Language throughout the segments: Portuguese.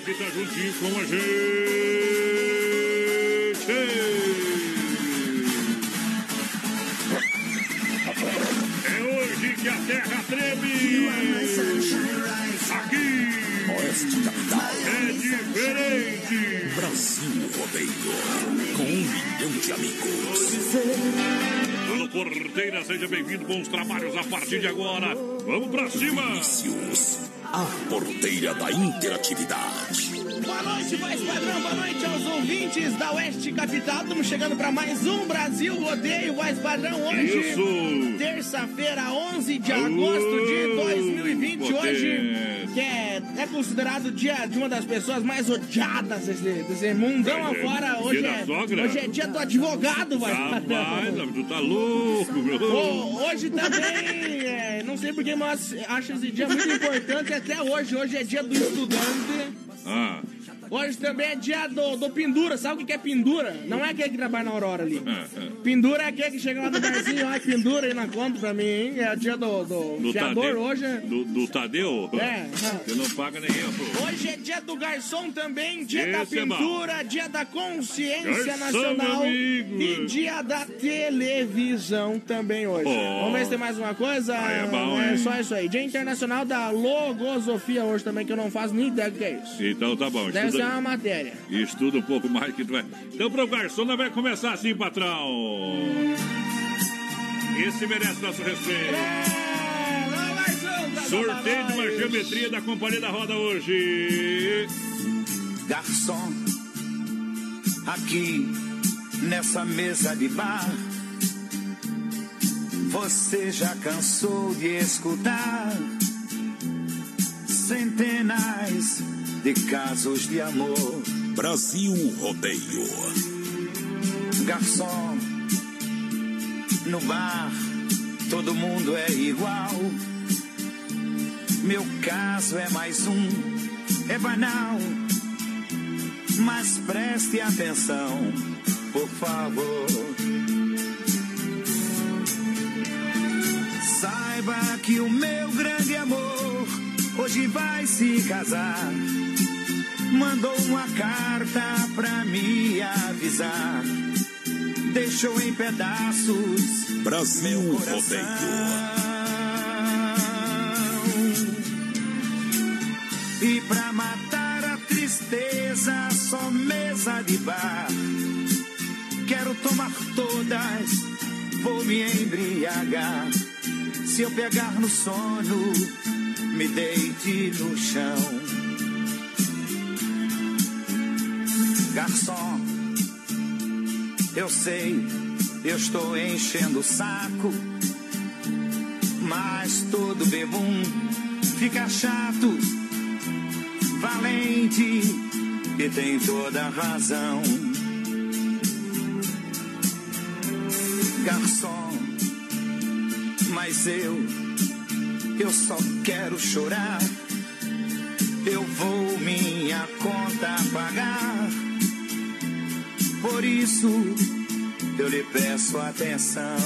galera que tá juntinho com a gente. É hoje que a terra treme. Aqui. Oeste Capital. É diferente. Brasil Rodeio. Com um milhão de amigos. Alô, Porteira, seja bem-vindo. Bons trabalhos a partir de agora. Vamos pra cima. Vinícius, a porteira da interatividade. Boa noite, voz padrão. Boa noite aos ouvintes da Oeste Capital. Estamos chegando para mais um Brasil Rodeio, voz padrão. Hoje, Isso. terça-feira, 11 de agosto de 2020. potência. Hoje, que é, é considerado dia de uma das pessoas mais odiadas desse, desse mundão afora. Hoje é, hoje é dia do advogado, voz Rapaz, tu tá louco, meu. Hoje também, é, não sei porque, mas acho esse dia muito importante até hoje. Hoje é dia do estudante. Ah, Hoje também é dia do, do pendura. Sabe o que é pendura? Não é aquele que trabalha na Aurora ali. ah, ah. Pendura é aquele que chega lá no barzinho, ai, pendura aí na conta pra mim, hein? É o dia do, do, Do fiador Tadeu. hoje. Do, do Tadeu? É. Você não paga nem eu. Hoje é dia do garçom também, dia Esse é da pintura, dia da consciência Garçom, nacional e dia da televisão também hoje. Oh. Vamos ver se tem mais uma coisa. É bom, é só isso aí. Dia internacional da logosofia hoje também, que eu não faço nem ideia do que é isso. Então tá bom. Deve uma matéria. estuda um pouco mais que tu vai. Então pro garçom vai começar assim, patrão. Esse merece nosso respeito. É, Sorteio de uma geometria da Companhia da Roda hoje. Garçom, aqui nessa mesa de bar, você já cansou de escutar centenas de casos de amor. Brasil Rodeio. Garçom, no bar todo mundo é igual. Meu caso é mais um, é banal. Mas preste atenção, por favor. Saiba que o meu grande amor hoje vai se casar. Mandou uma carta pra me avisar. Deixou em pedaços Brasil meu coração. E pra matar a tristeza, só mesa de bar. Quero tomar todas, vou me embriagar. Se eu pegar no sono, me deite no chão. Garçom, eu sei, eu estou enchendo o saco. Mas todo bebum fica chato, valente e tem toda a razão. Garçom, mas eu, eu só quero chorar. Eu vou minha conta pagar. Por isso eu lhe peço atenção.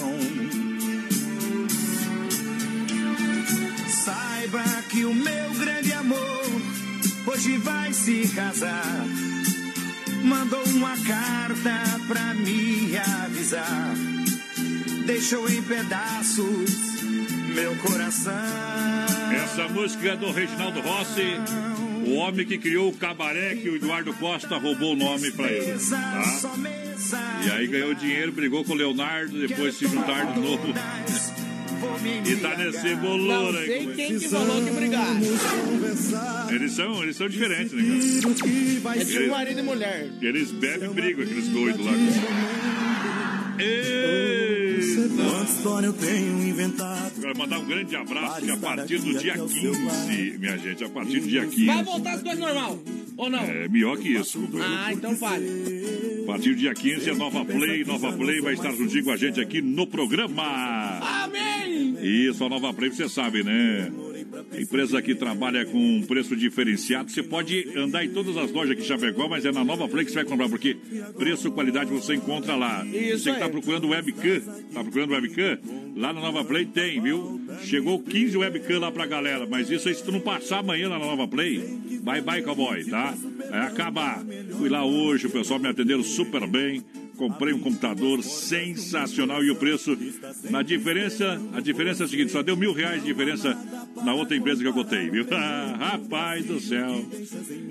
Saiba que o meu grande amor hoje vai se casar. Mandou uma carta pra me avisar. Deixou em pedaços meu coração. Essa música é do Reginaldo Rossi, o homem que criou o cabaré que o Eduardo Costa roubou o nome pra ele. Tá? E aí ganhou dinheiro, brigou com o Leonardo, depois se juntaram de novo. E tá nesse bolor Não aí. sei com ele. quem que falou que brigaram. Eles são, eles são diferentes, né, cara? É tipo marido e mulher. Eles bebem e brigam, aqueles doidos lá. Quanta história eu tenho inventado. Quero mandar um grande abraço que a partir do dia 15, minha gente, a partir do dia 15. Vai voltar as coisas normal, ou não? É melhor que isso, companheiro. Ah, então fale. A partir do dia 15, a Nova Play, Nova Play vai estar juntinho com a gente aqui no programa. Amém! Isso, a Nova Play, você sabe, né? A empresa que trabalha com preço diferenciado. Você pode andar em todas as lojas aqui em Chapecó, mas é na Nova Play que você vai comprar, porque preço, qualidade você encontra lá. Isso você que tá aí. procurando webcam, tá procurando webcam? Lá na Nova Play tem, viu? Chegou 15 webcam lá pra galera, mas isso aí se tu não passar amanhã lá na Nova Play, Bye bye, cowboy, tá? É acabar. Fui lá hoje, o pessoal me atenderam super bem. Comprei um computador sensacional e o preço, na diferença, a diferença é a seguinte, só deu mil reais de diferença na outra empresa que eu botei, viu? rapaz do céu.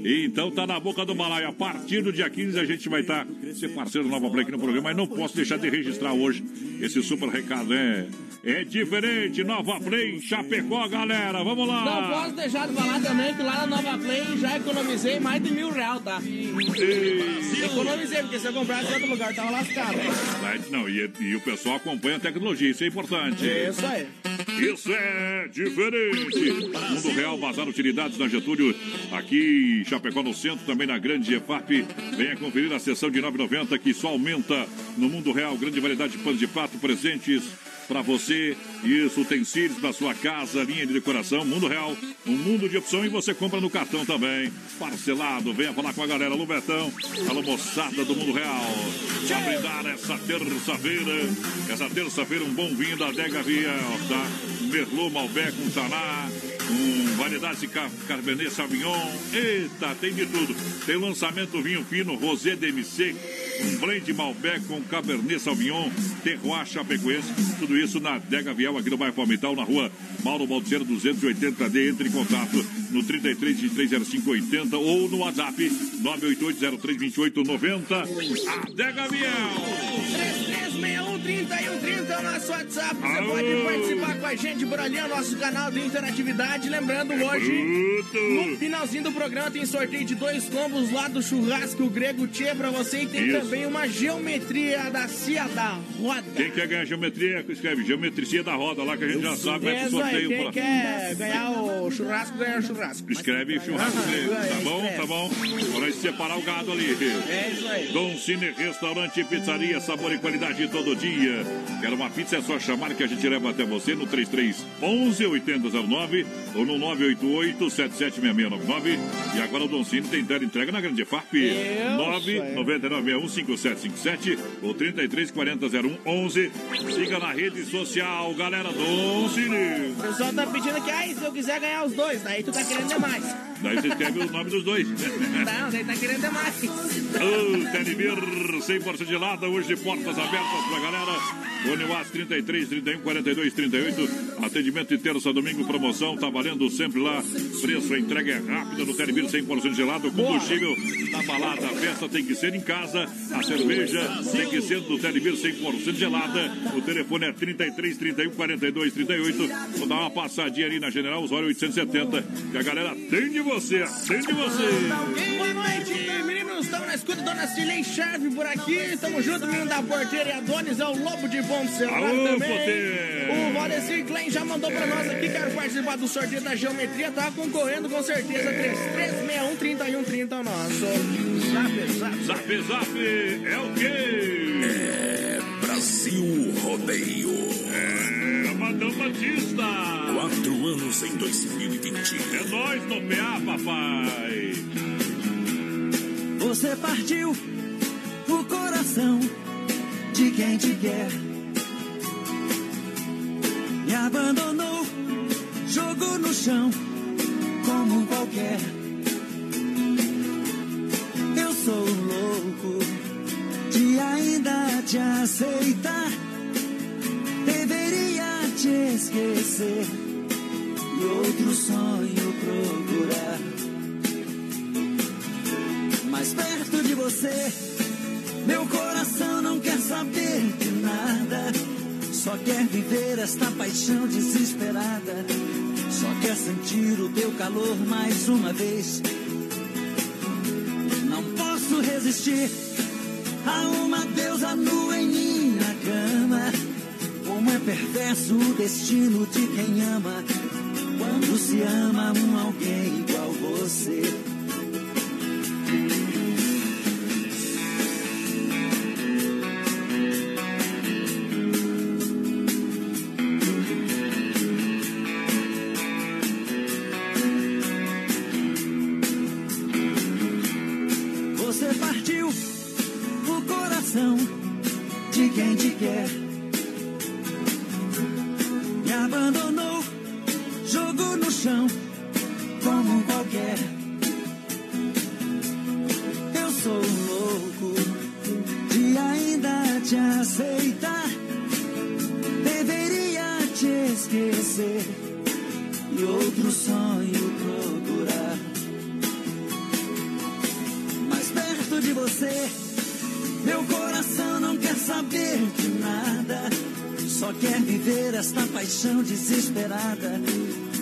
Então tá na boca do balaio. A partir do dia 15 a gente vai estar tá, ser parceiro Nova Play aqui no programa, mas não posso deixar de registrar hoje esse super recado, é é diferente, Nova Play, Chapecó, galera, vamos lá. Não posso deixar de falar também que lá na Nova Play já economizei mais de mil reais, tá? E... Economizei, porque se eu comprasse em outro lugar, tava lascado. Não, e, e o pessoal acompanha a tecnologia, isso é importante. Isso aí. Isso é diferente. Mundo Real, Bazar Utilidades na Getúlio, aqui em Chapecó, no centro, também na Grande EFAP. Venha conferir a sessão de 9,90 que só aumenta no Mundo Real. Grande variedade de pães de pato, presentes para você. Isso, utensílios para sua casa, linha de decoração, mundo real, um mundo de opção e você compra no cartão também. Parcelado, venha falar com a galera. Alô, Betão, alô, moçada do mundo real. Para brindar essa terça-feira, essa terça-feira, um bom vinho da Dega Viel, tá? Merlot, Malbec, um Taná, um variedade de Cabernet Sauvignon. Eita, tem de tudo. Tem lançamento vinho fino, Rosé DMC, um blend Malbec com Cabernet Sauvignon, Terroir Chapecoense, tudo isso na Dega Viel, aqui no bairro Palmital, na rua Mauro Baldiceiro 280D. Entre em contato no 33 230580 ou no WhatsApp 988032890. Adega Viel! 3130 é o nosso WhatsApp. Você Alô. pode participar com a gente por ali, é o nosso canal de interatividade. Lembrando, hoje, no finalzinho do programa, tem sorteio de dois combos lá do churrasco grego Tchê pra você. E tem Isso. também uma geometria da Cia da Roda. Quem quer ganhar geometria, escreve geometria da roda lá que a gente já sabe. É sorteio. Quem pra... quer ganhar o churrasco, ganha o churrasco. Escreve churrasco grego. Tá bom, tá bom. Pra nós separar o gado ali. É isso aí. Dom Cine Restaurante e Pizzaria, sabor e qualidade todo dia. Quer uma pizza? É só chamar que a gente leva até você no 3311 8009 ou no 988 776699. E agora o Don Cine tem entrega na Grande FAP. 999615757 ou 33400111. Siga na rede social, galera Don Cine. O pessoal tá pedindo que, aí, se eu quiser ganhar os dois, daí tu tá querendo demais. Daí você escreve o nome dos dois. Não, daí tá querendo demais. Ô, oh, Televir, 100% gelada, hoje portas abertas pra galera. Fone UAS 33 31 42 38. Atendimento de terça domingo, promoção, tá valendo sempre lá. Preço, a entrega é rápida no Telebir 100% gelado. Combustível na balada, a festa tem que ser em casa. A cerveja tem que ser do Telebir 100% gelada. O telefone é 33 31 42 38. Vou dar uma passadinha ali na General Osório 870. Que a galera atende você, atende você. Boa noite, meninos. Estamos na escuta, dona Cilei Chave por aqui. Tamo junto, menino da porteira e Adonis é o Lobo de Alô, também. Poder. O Valdecir Klein já mandou pra nós aqui, quero participar do sorteio da geometria, tá concorrendo com certeza. 3361 3130 é o nosso. Zap, zap. Zap, zap. É o quê? É Brasil Rodeio. É Madão Batista. Quatro anos em 2020. É nós no PA, papai. Você partiu o coração de quem te quer. Me abandonou, jogou no chão como qualquer. Eu sou louco de ainda te aceitar. Deveria te esquecer e outro sonho procurar. Mais perto de você meu coração não quer saber de nada. Só quer viver esta paixão desesperada. Só quer sentir o teu calor mais uma vez. Não posso resistir a uma deusa nua em minha cama. Como é perverso o destino de quem ama. Quando se ama um alguém igual você. você e outro sonho procurar. Mais perto de você, meu coração não quer saber de nada. Só quer viver esta paixão desesperada.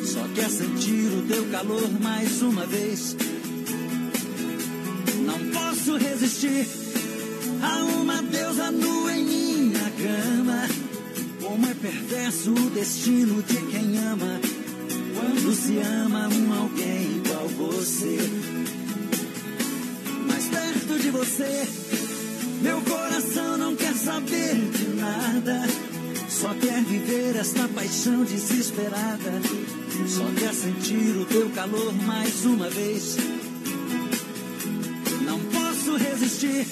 Só quer sentir o teu calor mais uma vez. Não posso resistir a uma deusa nua em minha cama. Como é perverso o destino de quem ama. Quando se ama um alguém igual você. Mais perto de você, meu coração não quer saber de nada. Só quer viver esta paixão desesperada. Só quer sentir o teu calor mais uma vez. Não posso resistir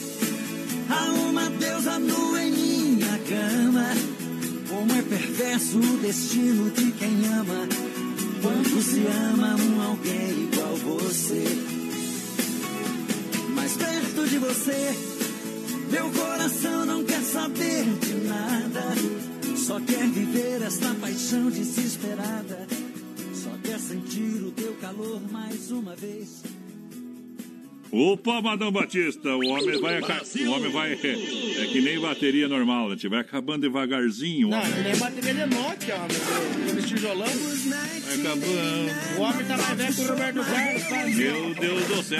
a uma deusa nua em minha cama. Como é perverso o destino de quem ama. Quando se ama um alguém igual você. Mais perto de você, meu coração não quer saber de nada. Só quer viver esta paixão desesperada. Só quer sentir o teu calor mais uma vez. Opa, Madão Batista, o homem vai. O homem vai. É que nem bateria normal, né? Vai acabando devagarzinho. O Não, homem nem bateria de Nokia, homem. Aquele tijolão. vai acabando. O homem tá mais velho que o Roberto Carlos. faz- Meu Deus do céu.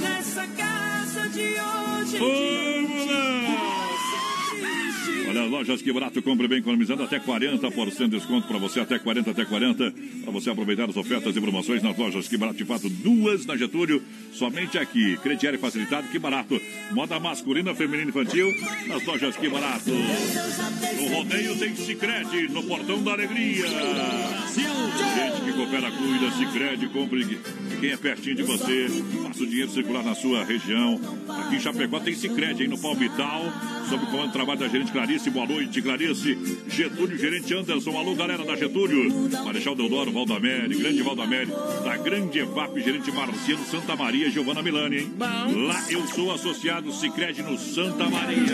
nessa casa de hoje Vamos lá! Olha, lojas que barato, compre bem economizando até 40% de desconto para você, até 40, até 40, para você aproveitar as ofertas e promoções nas lojas que barato, de fato, duas na Getúlio, somente aqui. Crediário facilitado, que barato. Moda masculina, feminina infantil, nas lojas que barato. No rodeio tem Cicred, no portão da alegria. Gente que coopera, cuida, Cicred, compre quem é pertinho de você, faça o dinheiro circular na sua região. Aqui em Chapecó tem Cicred, aí no Palmital, sob o comando do trabalho da gerente Clarice. Boa noite, Clarice. Getúlio, gerente Anderson. Alô, galera da Getúlio. Marechal Deodoro, Valdamere, grande Valdamere. Da grande EVAP, gerente Marciano Santa Maria, Giovana Milani, hein? Bom. Lá eu sou associado Cicred no Santa Maria.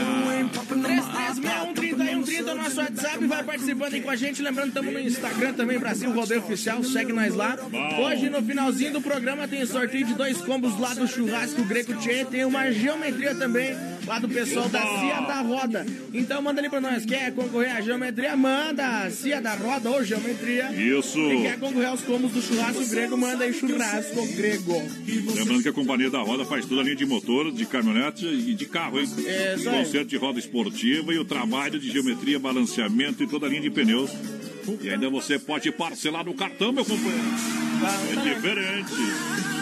3361-3130 é nosso WhatsApp, vai participando aí com a gente. Lembrando, estamos no Instagram também, Brasil Rodeio Oficial, segue nós lá. Hoje, no finalzinho do programa, tem sorteio de dois combos lá do Churrasco Greco Tchê. Tem uma geometria também lá do pessoal da Cia da Roda. Então manda ali pra nós, quer concorrer à geometria? Manda! Cia da Roda ou geometria. Isso. Quem quer concorrer aos combos do Churrasco Grego, manda aí Churrasco Grego. Lembrando que a Companhia da Roda faz toda a linha de motor, de caminhonete e de carro, hein? É, isso aí. Conserto de roda esportiva e o trabalho de geometria, balanceamento e toda a linha de pneus. E ainda você pode parcelar no cartão, meu companheiro. É diferente.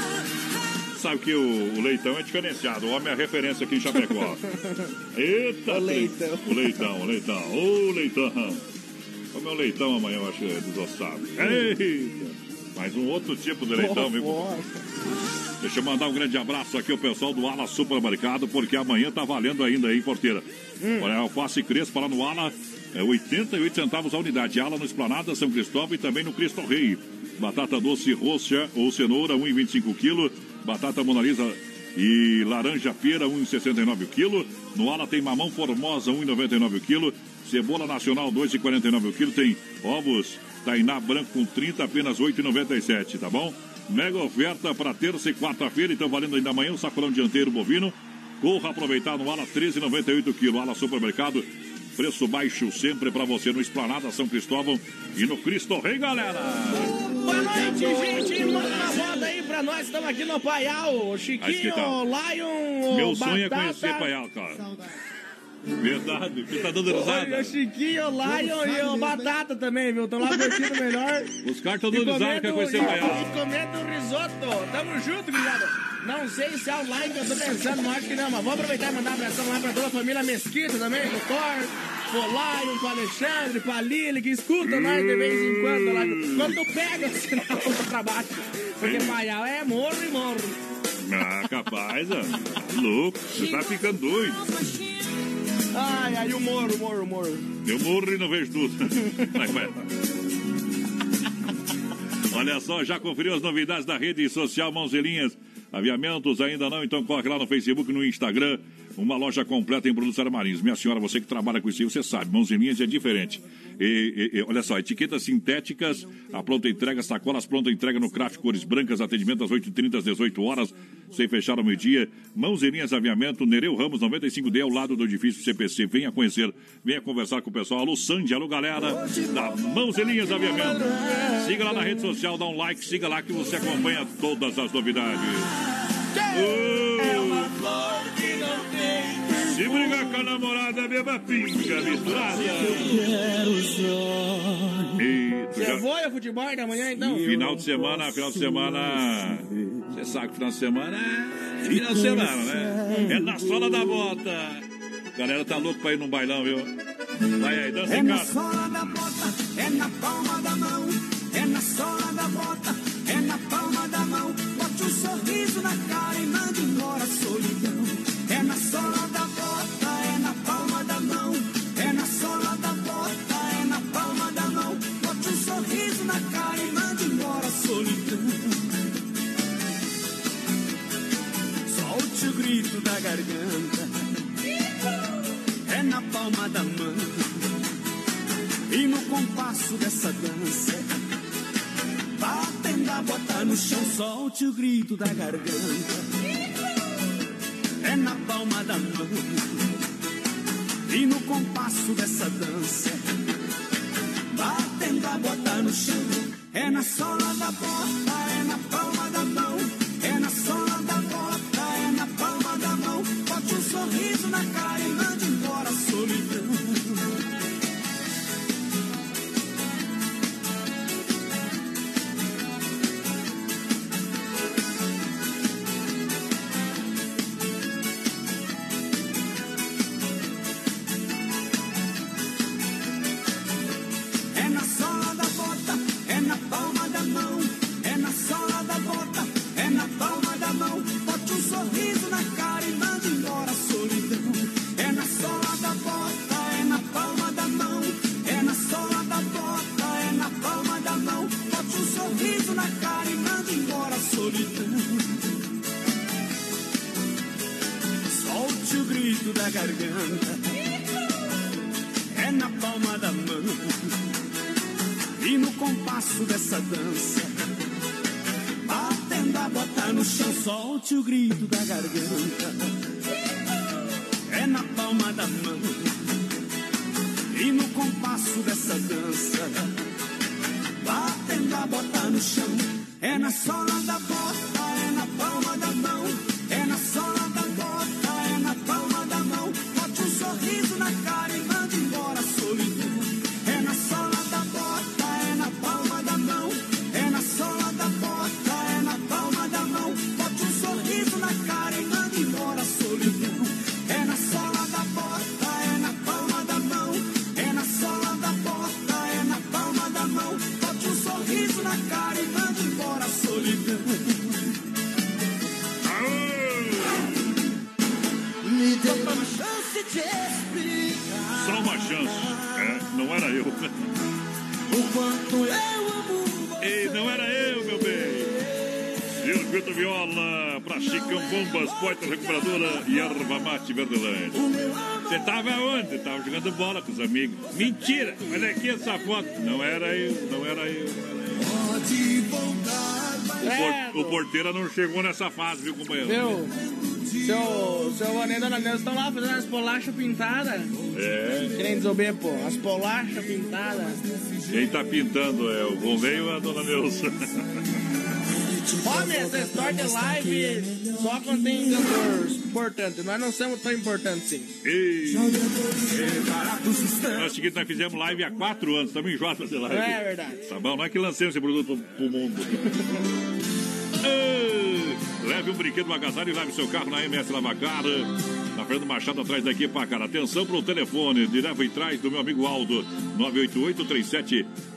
Sabe que o, o leitão é diferenciado. O homem é referência aqui em Chapecó. Eita, O leitão. O leitão, o leitão. Ô, leitão. Como é o leitão amanhã, eu acho que é desossado. Eita. Mas um outro tipo de leitão, viu? Deixa eu mandar um grande abraço aqui ao pessoal do Ala Supermercado, porque amanhã tá valendo ainda aí, porteira. Olha, alface crespa lá no Ala, é 88 centavos a unidade. Ala no Esplanada, São Cristóvão e também no Cristo Rei. Batata doce roxa ou cenoura, 1,25 kg. Batata monalisa e laranja pera, 1,69 kg. No Ala tem mamão formosa, 1,99 kg. Cebola nacional, 2,49 kg. Tem ovos Tainá branco com 30, apenas 8,97, tá bom? Mega oferta para terça e quarta-feira, então valendo ainda amanhã o sacolão dianteiro bovino. Corra aproveitar no Ala 13,98 kg. Ala Supermercado. Preço baixo sempre para você no Esplanada São Cristóvão e no Cristo Rei, galera. Boa noite, gente. Manda uma roda aí pra nós. Estamos aqui no Paial. O Chiquinho, tá. o Lion, o Meu sonho é Batata. conhecer Paial, cara. Verdade, você tá dando risada. o Chiquinho, o Lion e o Batata também, viu? Estão lá curtindo melhor. Os caras estão dando risada, quer conhecer Paial. e comendo risoto. Tamo junto, gurizada. Não sei se é o Lion que eu tô pensando, mas acho que não. Mas vou aproveitar e mandar um abração lá pra toda a família Mesquita também, pro Thor, Lion, pro Alexandre, pra Lili, que escuta nós de vez em quando lá. Quando pega o sinal pra baixo. Porque Paial é morro e morro. Ah, capaz, ó. Tá louco, você tá ficando doido. Ai, ai, o morro, morro, o morro. Eu morro e não vejo tudo. Olha só, já conferiu as novidades da rede social Mãozelinhas? Aviamentos ainda não? Então corre lá no Facebook, no Instagram. Uma loja completa em produtos armarinhos. Minha senhora, você que trabalha com isso, você sabe, mãos em linhas é diferente. E, e, olha só, etiquetas sintéticas, a pronta entrega, sacolas pronta entrega no Craft Cores Brancas, atendimento às 8h30 às 18 horas, sem fechar ao meio-dia. Mãos em linhas aviamento, Nereu Ramos 95D, ao lado do edifício CPC. Venha conhecer, venha conversar com o pessoal. Alô, Sandy, alô, galera da Mãos em Linhas Aviamento. Siga lá na rede social, dá um like, siga lá que você acompanha todas as novidades. É uma flor que não se brigar com a namorada, beba pinga misturada. Você já... voa futebol da manhã, então? Final de semana, final de semana. Você sabe que final de semana é final de semana, né? É na sola da bota. Galera tá louco pra ir num bailão, viu? Vai aí, dança é em casa. É na sola da bota, é na palma da mão. É na sola da bota, é na palma da mão. Bote um sorriso na cara e mande embora a solidão. É na sola da grito da garganta. É na palma da mão. E no compasso dessa dança, batendo a bota no chão, solte o grito da garganta é na palma da mão. E no compasso dessa dança, batendo a bota no chão, é na sola da bota, é na palma da mão, é na sola da bota, um sorriso na cara Você tava onde? Tava jogando bola com os amigos. Mentira! Olha aqui essa foto. Não era eu, não era eu. Pode voltar. O, o porteiro não chegou nessa fase, viu, companheiro? Meu, seu, seu Vané e Dona estão lá fazendo as polachas pintadas. É. Que nem desober, pô. As polachas pintadas. Quem tá pintando é o Ronei ou a Dona Neuza? Homem, essa história de live só quando tem cantor importante. Nós não somos tão importantes assim. Ei. Nós, seguinte, nós fizemos live há quatro anos, estamos enjoados de fazer live. É verdade. Tá bom, nós que lancemos esse produto pro mundo. Leve um brinquedo, uma agasalho e leve seu carro na MS Lavacar. Na Fernando Machado, atrás daqui, para cara. Atenção pro telefone, direto e trás do meu amigo Aldo,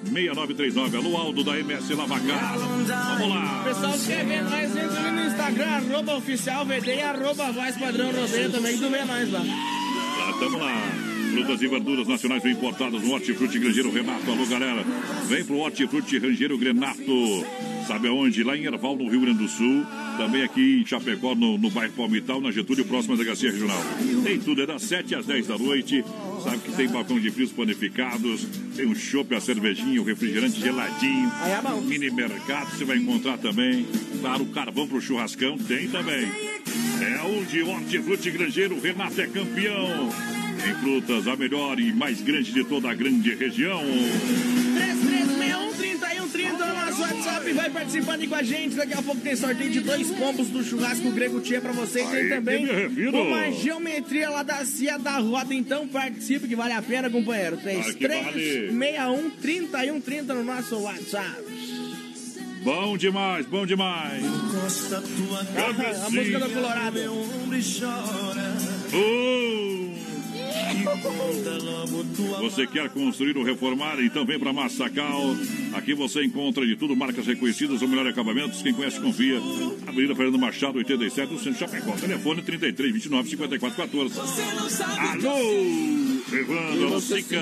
988-37-6939. Alô, Aldo, da MS Lavacar. Vamos lá. Pessoal, se quer ver nós, entra ali no Instagram, arroba oficial VD e arroba voz padrão rodeio também, tu vê nós lá. Lá, tamo lá. Frutas e verduras nacionais importadas no Hortifruti Grangeiro Renato. Alô, galera. Vem pro Hortifruti Grangeiro Grenato. Sabe aonde? Lá em Erval, no Rio Grande do Sul. Também aqui em Chapecó, no, no bairro Palmital, na Getúlio, próxima Delegacia Regional. Tem tudo, é das 7 às 10 da noite. Sabe que tem balcão de frios panificados, tem um chopp, a cervejinha, o refrigerante geladinho. é Mini mercado você vai encontrar também. Claro, o carvão pro churrascão tem também. É onde Hortifruti Grangeiro, Renato é campeão. Em frutas, a melhor e mais grande de toda a grande região. 3361 no nosso WhatsApp. Vai participando aí com a gente. Daqui a pouco tem sorteio de dois combos do churrasco grego Tia pra você. E tem Aí também uma geometria lá da Cia da Roda. Então participe que vale a pena, companheiro. Claro que vale. 3361 3130 no nosso WhatsApp. Bom demais, bom demais. Encosta tua que A música do Colorado. meu ombro e chora. Oh! Você quer construir ou reformar? Então vem para Massacal. Aqui você encontra de tudo, marcas reconhecidas, o melhor acabamentos. Quem conhece, confia. Avenida Fernando Machado, 87, no centro de Chapecó. Telefone 33 29 54 14. Alô! Evandro, Alocica.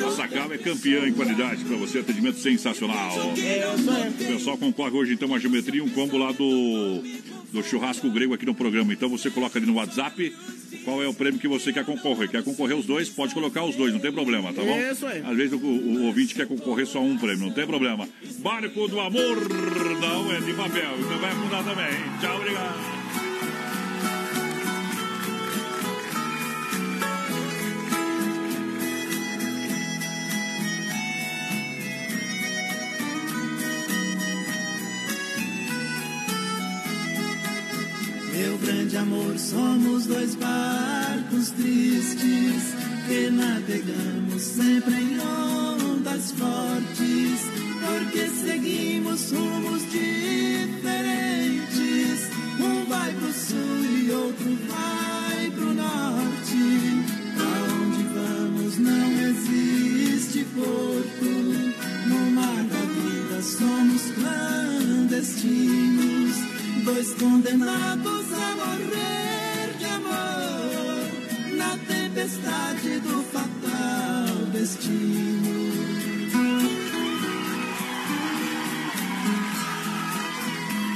Massacal é campeã em qualidade para você. Atendimento sensacional. O pessoal concorre hoje, então, uma geometria, um combo lá do, do churrasco grego aqui no programa. Então você coloca ali no WhatsApp qual é o prêmio que você quer concorrer. Quer concorrer os dois? Pode colocar os dois, não tem problema, tá bom? Isso aí. Às vezes o, o ouvinte quer concorrer só um prêmio, não tem problema. Barco do Amor não é de papel, então vai mudar também. Tchau, obrigado. Grande amor, somos dois barcos tristes que navegamos sempre em ondas fortes, porque seguimos rumos diferentes. Um vai pro sul e outro vai pro norte. Aonde vamos não existe porto. No mar da vida somos clandestinos, dois condenados a morrer de amor na tempestade do fatal destino.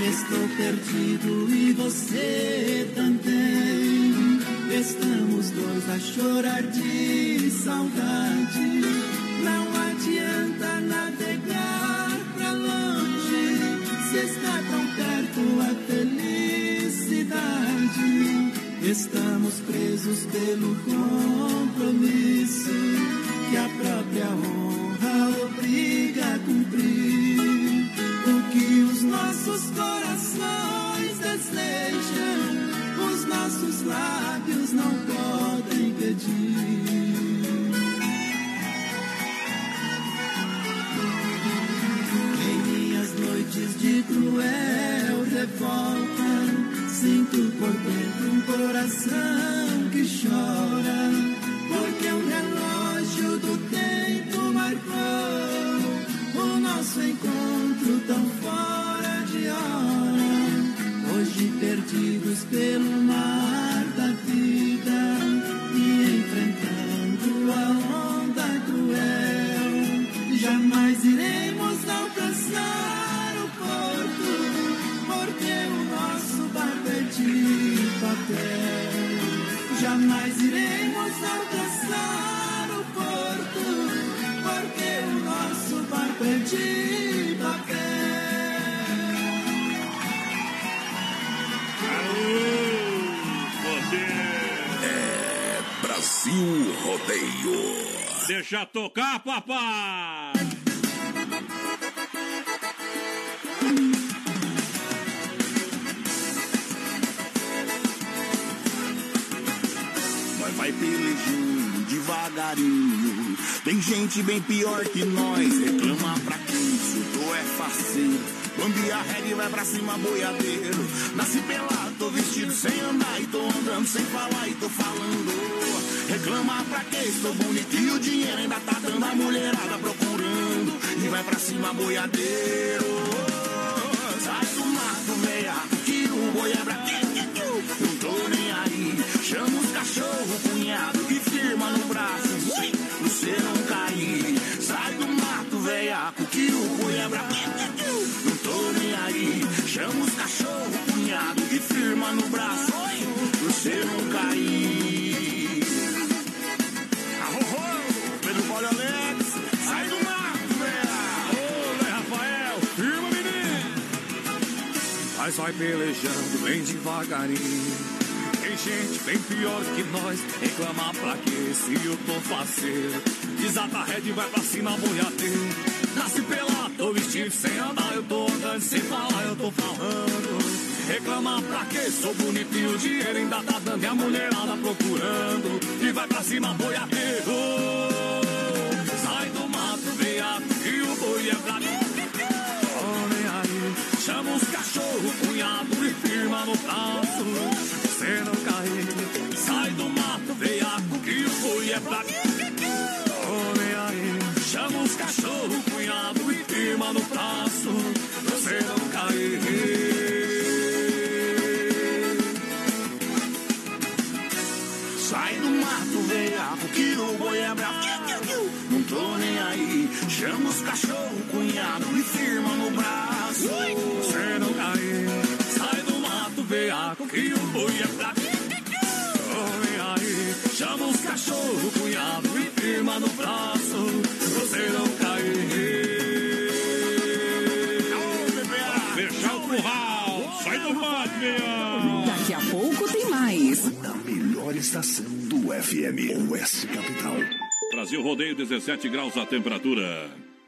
Estou perdido e você também. Estamos dois a chorar de saudade. Não adianta navegar pra longe se está tão perto a felicidade. Estamos presos pelo compromisso que a própria honra obriga a cumprir. O que os nossos corações desejam, os nossos lábios não podem pedir. Noites de cruel revolta, sinto por dentro um coração que chora, porque o relógio do tempo marcou o nosso encontro tão fora de hora. Hoje perdidos pelo mar Jamais iremos alcançar o porto, porque o nosso barco é de você. Brasil Rodeio. Deixa tocar, papai! Tem gente bem pior que nós. Reclama pra quem tu é faceiro. Bambi a e vai pra cima boiadeiro. Nasci pelado, tô vestido sem andar. E tô andando sem falar e tô falando. Reclama pra quem estou bonito e o dinheiro ainda tá dando a mulherada procurando. E vai pra cima boiadeiro. Sai do mato, meia, que o boi é pra Não tô nem aí. Chama os cachorro, cunhado, você não cair. Sai do mato, veiaco, que o boi é Não tô Chama os cachorro, cunhado e firma no braço. Você não cair. Arro, Pedro Paulo Alex, sai do mato, velho. Ô, Rafael, firma, menino. Mas vai pelejando bem devagarinho. Gente bem pior que nós, reclamar pra quê se eu tô faceiro? Desata a rede, vai pra cima, boiadeiro. Nasce pelado, tô vestido sem andar, eu tô andando sem falar, eu tô falando. Reclamar pra quê? Sou bonito e o dinheiro ainda tá dando e a mulherada procurando. E vai pra cima, boiadeiro. Sai do mato, veado, que o boi é pra Homem aí, chama os cachorros, cunhado e firma no braço. Você não cair, sai do mato, veado, que o boi é pra Homem aí. Chama os cachorro, cunhado e firma no braço, você não cair. Sai do mato, veiaco, que o boi é bravo. Não tô nem aí. Chama os cachorro, cunhado e firma no braço, veiaco, que o boi é bravo. Homem aí, chama os cachorro, cunhado e firma no braço, pra você não cair. Fechar o curral. Sai do mato, meia. Daqui a pouco tem mais. Na melhor estação do FM, Oeste Capital. Brasil Rodeio, 17 graus a temperatura.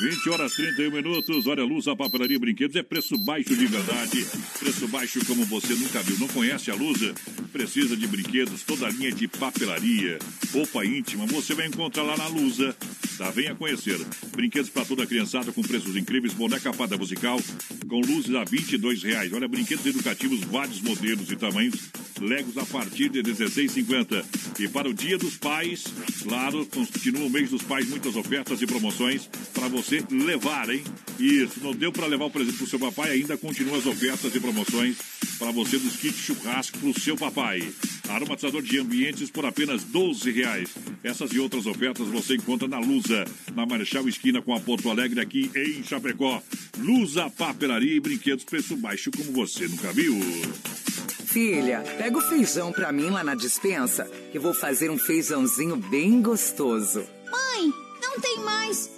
20 horas 31 minutos. Olha, Lusa Papelaria e Brinquedos é preço baixo de verdade. Preço baixo como você nunca viu. Não conhece a Lusa? Precisa de brinquedos, toda a linha de papelaria, roupa íntima. Você vai encontrar lá na Lusa. Tá? Venha conhecer. Brinquedos para toda a criançada com preços incríveis. Boneca fada musical com luzes a 22 reais. Olha, brinquedos educativos, vários modelos e tamanhos. Legos a partir de R$ 16,50. E para o Dia dos Pais, claro, continua o mês dos pais, muitas ofertas e promoções para você levar, hein? Isso, não deu para levar o presente pro seu papai, ainda continua as ofertas e promoções para você dos kits churrasco pro seu papai. Aromatizador de ambientes por apenas 12 reais. Essas e outras ofertas você encontra na Lusa, na Marechal Esquina com a Porto Alegre, aqui em Chapecó. Lusa, papelaria e brinquedos, preço baixo como você nunca viu. Filha, pega o feijão pra mim lá na dispensa, que vou fazer um feijãozinho bem gostoso. Mãe, não tem mais.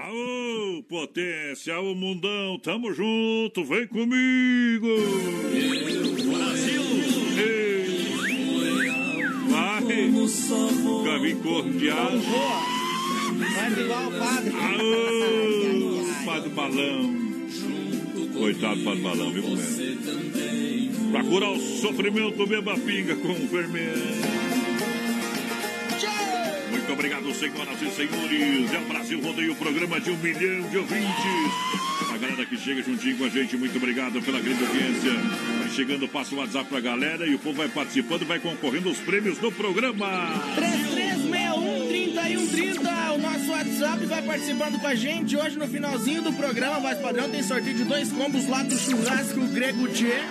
Aô, potência, o mundão, tamo junto, vem comigo! Brasil! Vai! Caminho cordial! Faz igual o padre. Aô, padre balão! Coitado do padre balão, viu, mulher? Pra curar o sofrimento, beba pinga com fermento. Muito obrigado, senhoras e senhores. É o Brasil Rodeio, programa de um milhão de ouvintes. A galera que chega juntinho com a gente, muito obrigado pela grande audiência. Vai chegando, passa o WhatsApp pra galera e o povo vai participando, vai concorrendo aos prêmios do programa. 3361-3130, o nosso WhatsApp vai participando com a gente. Hoje, no finalzinho do programa, mais padrão, tem sorteio de dois combos lá do churrasco Grego Tchê.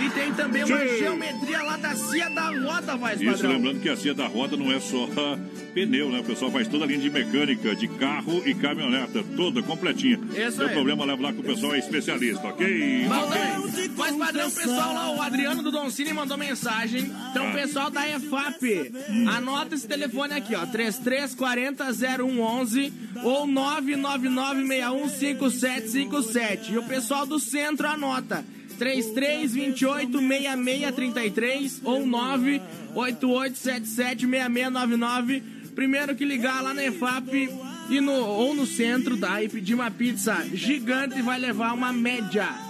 E tem também uma geometria lá da Cia da Roda, vai Isso, padrão. lembrando que a cia da roda não é só pneu, né? O pessoal faz toda a linha de mecânica, de carro e caminhoneta, toda completinha. Isso Tem aí. problema, leva lá que o pessoal é especialista, ok? Mas padrão, o pessoal lá, o Adriano do Don Cine mandou mensagem. Então, o Ah. pessoal da EFAP, anota esse telefone aqui, ó: 33400111 ou 999615757. E o pessoal do centro anota 33286633 ou 988776699. Primeiro que ligar lá na EFAP e no, ou no centro, tá? E pedir uma pizza gigante vai levar uma média.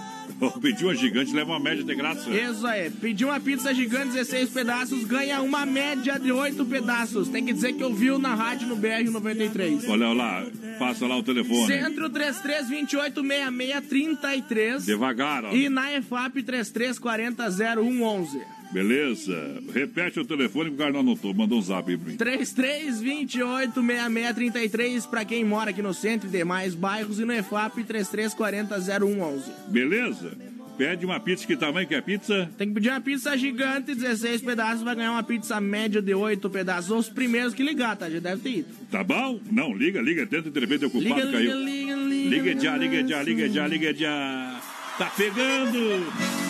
Pediu uma gigante, leva uma média de graça. Isso aí. Pediu uma pizza gigante, 16 pedaços, ganha uma média de 8 pedaços. Tem que dizer que ouviu na rádio no BR 93. Olha lá, passa lá o telefone. Centro 33286633. Devagar, ó. E na EFAP 33400111. Beleza? Repete o telefone que o cara não anotou. Mandou um zap aí pra mim. 33286633 pra quem mora aqui no centro e demais bairros. E no EFAP 33400111. Beleza? Pede uma pizza. Que tamanho que é a pizza? Tem que pedir uma pizza gigante, 16 pedaços, vai ganhar uma pizza média de 8 pedaços. Os primeiros que ligar, tá? Já deve ter ido. Tá bom? Não, liga, liga. Tenta de repente ocupado, Liga, caiu. liga, liga, liga. Liga já, liga já, liga já, liga já. Tá pegando.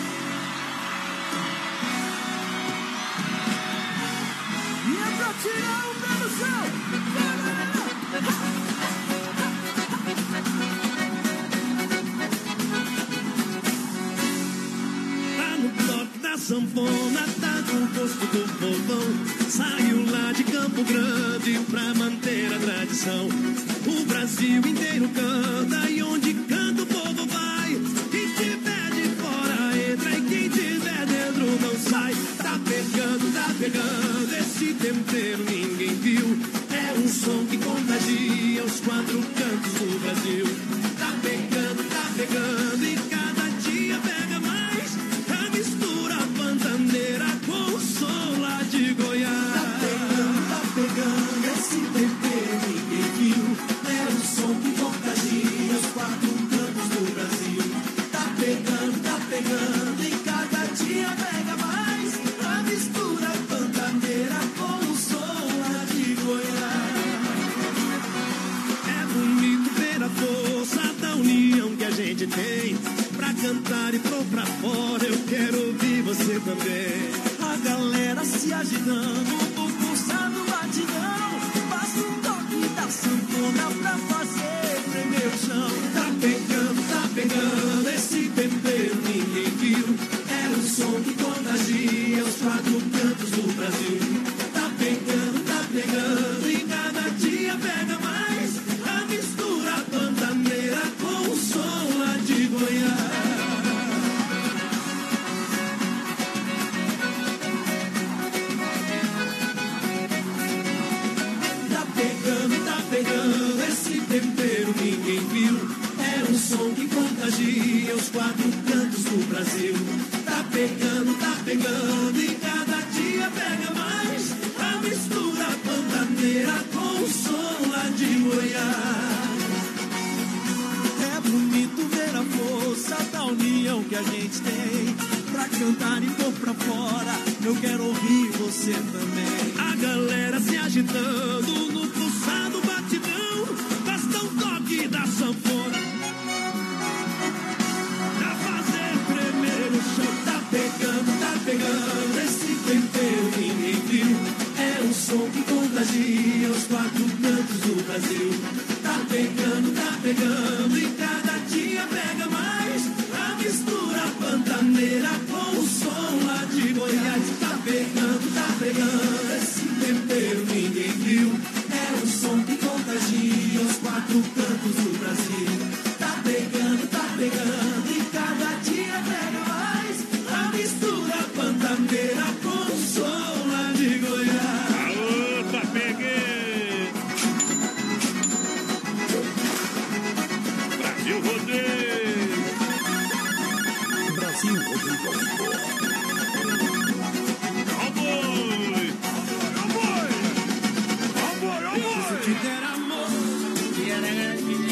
Sanfona, tá no gosto do povão. Saiu lá de Campo Grande pra manter a tradição. O Brasil inteiro canta esse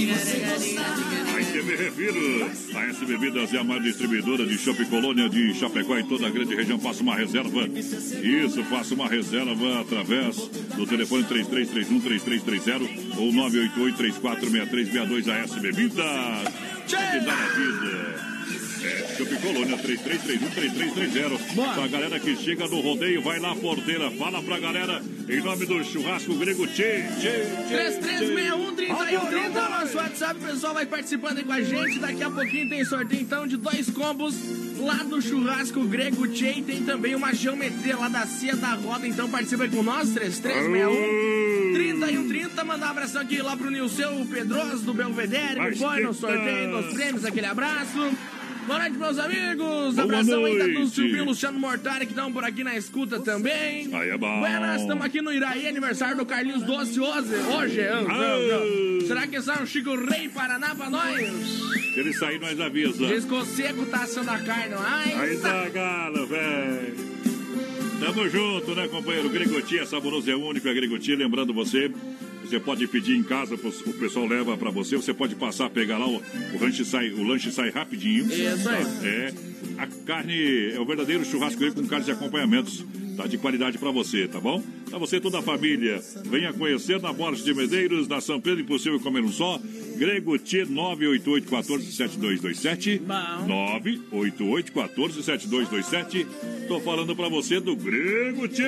você gostar. A me refiro. A S Bebidas é a maior distribuidora de Shopping Colônia de Chapecó e toda a grande região. Faça uma reserva. Isso, faça uma reserva através do telefone 3331-3330 ou 988-346362 a S Bebidas. Que dá na vida. Shopping Colônia 3331-3330. Pra galera que chega no rodeio, vai lá, porteira. Fala pra galera em nome do churrasco grego Tchê, Tchê, Tchê. 3361-3130, nosso WhatsApp, o pessoal vai participando aí com a gente. Daqui a pouquinho tem sorteio então de dois combos lá do churrasco grego Tchê. E tem também uma geometria lá da Cia da Roda. Então participa aí com nós, 3361-3130. Mandar um abração aqui lá pro Nilceu Pedroso do Belvedere, que foi no sorteio dos prêmios. Aquele abraço. Boa noite, meus amigos. Boa Abração aí da noite. do Silvio Luciano Mortari, que estão por aqui na escuta também. Aí é bom. Buenas, estamos aqui no Iraí, aniversário do Carlinhos Doce hoje. Hoje, eu. Será que sai um Chico Rei Paraná pra nós? Se ele sair, nós avisa. Diz que o seco tá assando a carne. Ai, Aí tá, galo, velho. Tamo junto, né, companheiro? Gregotia é saboroso, é único, é Gregotia. Lembrando você, você pode pedir em casa, o pessoal leva pra você. Você pode passar, pegar lá, o, o, lanche, sai, o lanche sai rapidinho. Isso aí. É, a carne é o verdadeiro churrasco com carnes e acompanhamentos. Tá de qualidade pra você, tá bom? Pra você e toda a família. Venha conhecer na Borges de Medeiros, na São Pedro, impossível comer um só. Grego T 988 14 7227. 988 14 7227. Tô falando pra você do Grego T.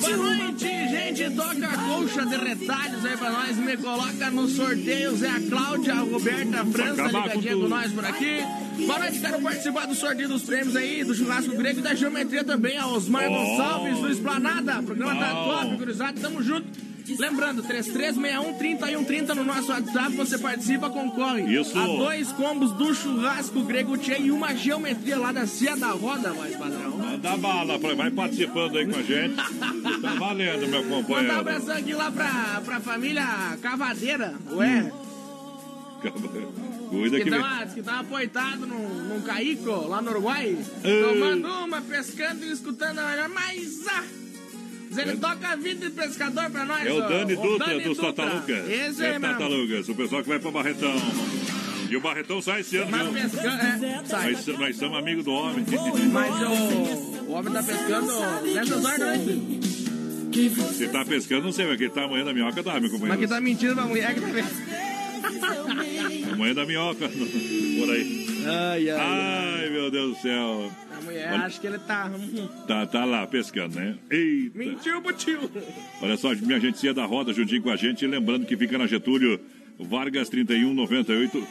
Boa noite, gente. Toca a colcha de retalhos aí pra nós. Me coloca no sorteio. Zé a Cláudia, a Roberta, a França, com ligadinha com, tudo. nós por aqui. Boa noite, quero participar do sorteio dos prêmios aí, do churrasco grego e da geometria também. A Osmar. Gonçalves, do Esplanada. Programa tá Bom. top, gurizada. Tamo junto. Lembrando, 3361-3130 no nosso WhatsApp, você participa, concorre Isso. a dois combos do churrasco grego Tchê e uma geometria lá da Cia da Roda, mais padrão. Manda bala, vai participando aí com a gente. Tá valendo, meu Mandar um companheiro. abração aqui lá pra, pra família Cavadeira, ué. Cuida Que que vem. tava, que tava apoitado num, num caico lá no Uruguai. Ei. Tomando uma, pescando e escutando a melhor. Mas ah, mas ele toca a vida de pescador pra nós. É o. Dani Dutra Dani dos. Tatalucas. Esse é mesmo. Tatalucas, o pessoal que vai pra Barretão. E o Barretão sai esse ano, Mas pescando, é, sai. Nós, nós somos amigos do homem. Mas o, o homem tá pescando nessas horas também. Se tá pescando, não sei, mas que tamanho da minhoca tá, meu Mas companheiro. que tá mentindo pra mulher que tá pescando. Tamanho da minhoca, por aí. Ai, ai, Ai, meu Deus do céu. A mulher Olha- acha que ele tá. Tá, tá lá pescando, né? Eita. Mentiu tio. Olha só, minha agentia da roda juntinho com a gente. Lembrando que fica na Getúlio Vargas 3198,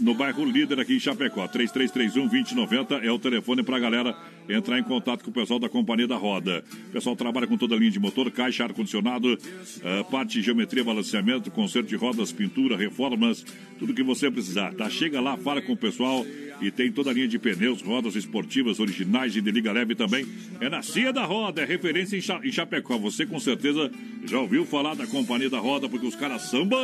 no bairro Líder aqui em Chapecó. 3331-2090 é o telefone pra galera entrar em contato com o pessoal da Companhia da Roda. O pessoal trabalha com toda a linha de motor, caixa, ar-condicionado, ah, parte de geometria, balanceamento, conserto de rodas, pintura, reformas, tudo que você precisar, tá? Chega lá, fala com o pessoal e tem toda a linha de pneus, rodas esportivas originais e de liga leve também. É na Cia da Roda, é referência em, Cha em Chapecó. Você com certeza já ouviu falar da Companhia da Roda, porque os caras são bons.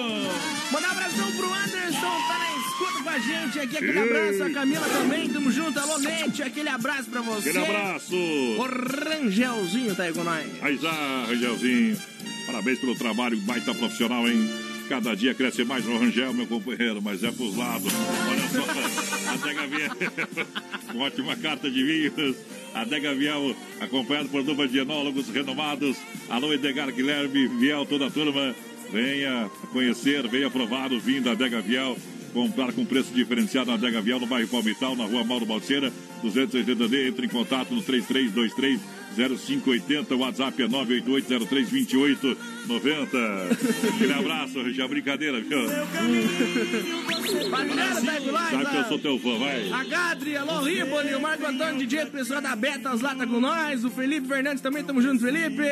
Mandar um abração pro Anderson, tá na escuta com a gente aqui. Aquele Ei. abraço, a Camila também, tamo junto. Alô, Nete, aquele abraço pra você. Aquele abraço. O Rangelzinho tá aí com nós. Aí já, Rangelzinho. Parabéns pelo trabalho, baita profissional, hein? Cada dia cresce mais no Rangel, meu companheiro, mas é pros lados. Olha só, a Dega Viel, com ótima carta de vinhos. A Dega Viel, acompanhado por dupla de enólogos renomados. Alô, Edgar Guilherme, Viel, toda a turma. Venha conhecer, venha provar o vinho da Dega Viel. Comprar com preço diferenciado na Adega Vial, no bairro Palmital, na rua Mauro Balseira, 280D. Entre em contato no 3323 0580. O WhatsApp é 988 0328 Aquele abraço, Regia. Brincadeira, viu? Bacana, do lado. Sabe que eu sou teu fã, vai. A Gadri, alô, Riboli, o Marco Antônio DJ, o pessoal da Betas lá tá com nós. O Felipe Fernandes também, tamo junto, Felipe.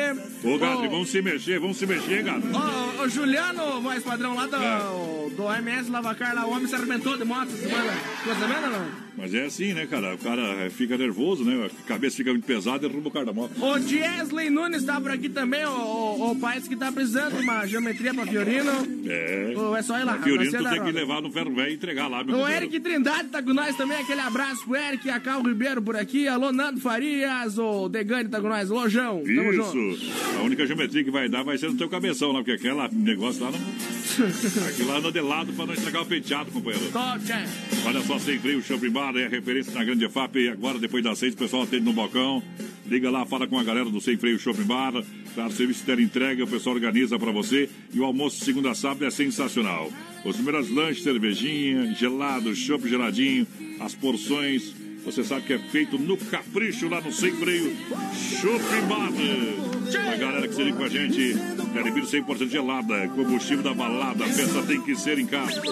Ô, Gadri, Ô, vamos se mexer, vamos se mexer, Gadri. Ô, ô, Juliano, voz padrão lá do, É. do MS Lavacar, lá, o homem se arrebentou de moto essa semana. Ficou sabendo ou não? Mas é assim, né, cara? O cara fica nervoso, né? A cabeça fica muito pesada e derruba o cara da moto. O Jesley Nunes tá por aqui também, o, o, pai que tá precisando de uma geometria pra Fiorino. É. Ô, é só ir lá, A Fiorino, tu tem que levar no ferro velho e entregar lá, meu O companheiro. Eric Trindade tá com nós também, aquele abraço pro Eric, a Cal Ribeiro por aqui, alô Nando Farias, o Degani tá com nós, Lojão, tamo junto. Isso. A única geometria que vai dar vai ser no teu cabeção, lá, porque aquela negócio lá não. Aquilo lá anda de lado pra não estragar o penteado, companheiro. Toque. Olha só, sem freio, Shopping Bar é referência na Grande EFAP. E agora, depois das seis, o pessoal atende no balcão. Liga lá, fala com a galera do Sem Freio Shopping Bar. Claro, serviço de entrega, o pessoal organiza pra você. E o almoço segunda sábado é sensacional. Os primeiros lanches, cervejinha, gelado, chopp geladinho, as porções. Você sabe que é feito no capricho lá no Sem Freio Bar. A galera que se com a gente, é bebida 100% gelada, combustível da balada, a festa tem que ser em casa.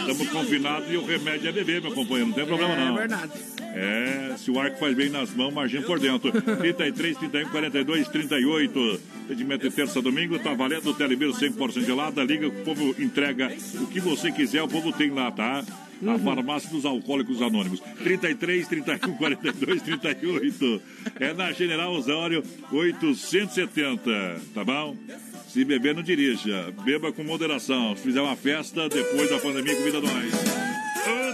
Estamos confinados e o remédio é beber, meu companheiro, não tem problema não. É verdade. É, se o arco faz bem nas mãos, imagina por dentro. 33, 31, 42, 38. Atendimento de terça domingo, tá valendo o Telebir 100% gelada. Liga o povo entrega o que você quiser, o povo tem lá, tá? A farmácia dos alcoólicos anônimos. 33, 31, 42, 38. É na General Osório 870. Tá bom? Se beber, não dirija. Beba com moderação. Se fizer uma festa, depois da pandemia, convida nós. Ô,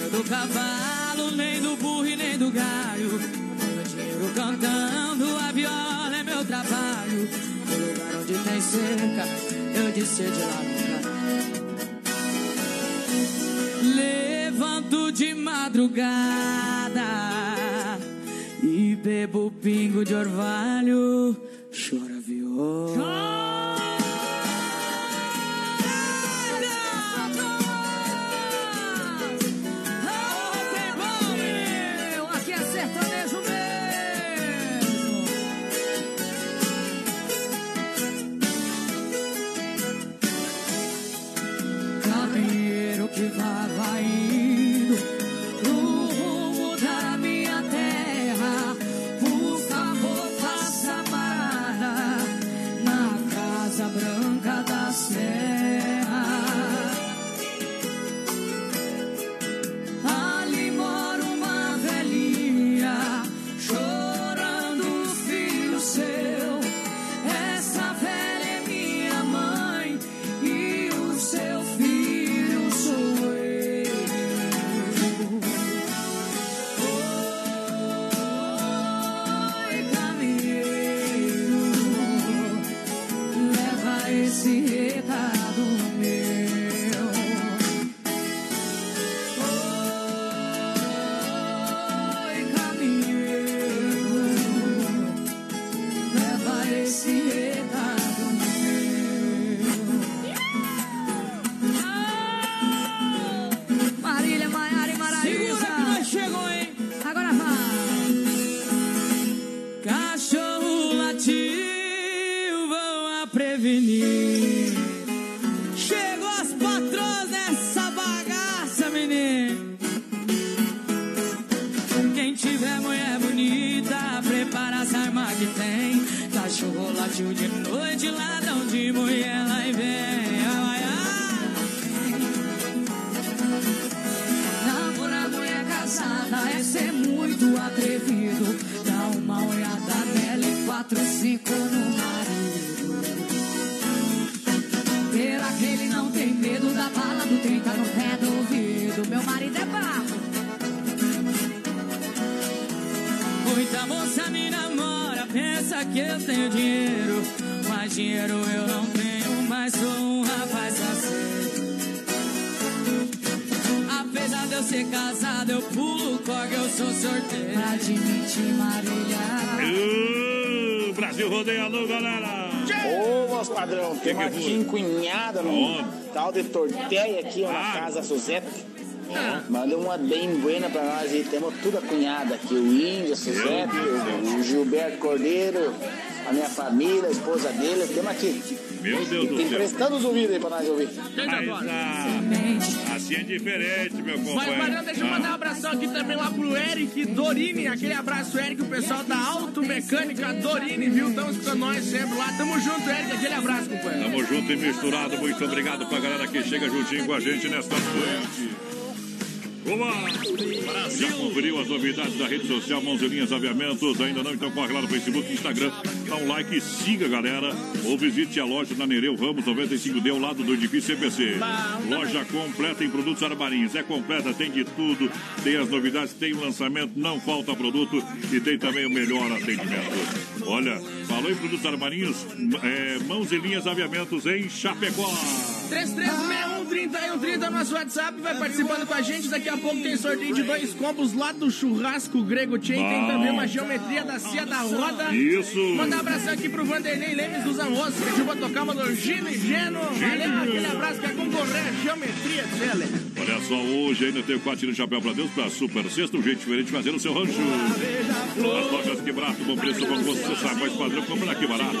caio do cavalo, nem do burro e nem do galho. Dinheiro cantando, a viola é meu trabalho. No lugar onde tem cerca, eu de sede lá nunca. Levanto de madrugada e bebo pingo de orvalho. Chora viola. Uma foi? quinquinhada no tal de torteia aqui ó, na Ah. casa Suzette. Mandou uma bem buena pra nós e temos tudo a cunhada aqui. O Índio, a Suzette, o Gilberto Cordeiro, a minha família, a esposa dele, temos aqui. Meu Deus do céu. prestando os ouvidos aí pra nós ouvir. Mas, ah, assim é diferente, meu Mas, companheiro. Mariana, deixa eu mandar um abração aqui também lá pro Eric Dorini. Aquele abraço, Eric, o pessoal da Automecânica Dorini, viu? Estão escutando nós sempre lá. Tamo junto, Eric. Aquele abraço, companheiro. Tamo junto e misturado. Muito obrigado pra galera que chega juntinho com a gente nesta noite. Olá! Já conferiu as novidades da rede social Mãozinhas Aviamentos? Ainda não? Então corre lá no Facebook e Instagram. Dá um like e siga, galera. Ou visite a loja na Nereu Ramos 95D, ao lado do edifício CPC. Loja completa em produtos armarinhos. É completa, tem de tudo. Tem as novidades, tem o lançamento, não falta produto e tem também o melhor atendimento. Olha, falou em produtos armarinhos, é, Mãos e Linhas Aviamentos em Chapecó. 3361-3130 nosso WhatsApp, vai participando com a gente. Daqui a pouco tem sorteio de dois combos lá do Churrasco Grego Chain. Tem também uma geometria da Cia da Roda. Isso. Mandar um abração aqui pro Vanderlei Lemes dos Amos, que pediu pra tocar uma do Gino e Geno. Valeu, aquele abraço que é concorrer a geometria, Tchele. Olha só, hoje ainda tem o quatro no chapéu pra Deus, pra Super Sexta, um jeito diferente de fazer o seu rancho. As lojas quebradas, bom preço, bom gosto, você sabe, mais padrão, compra aqui barato.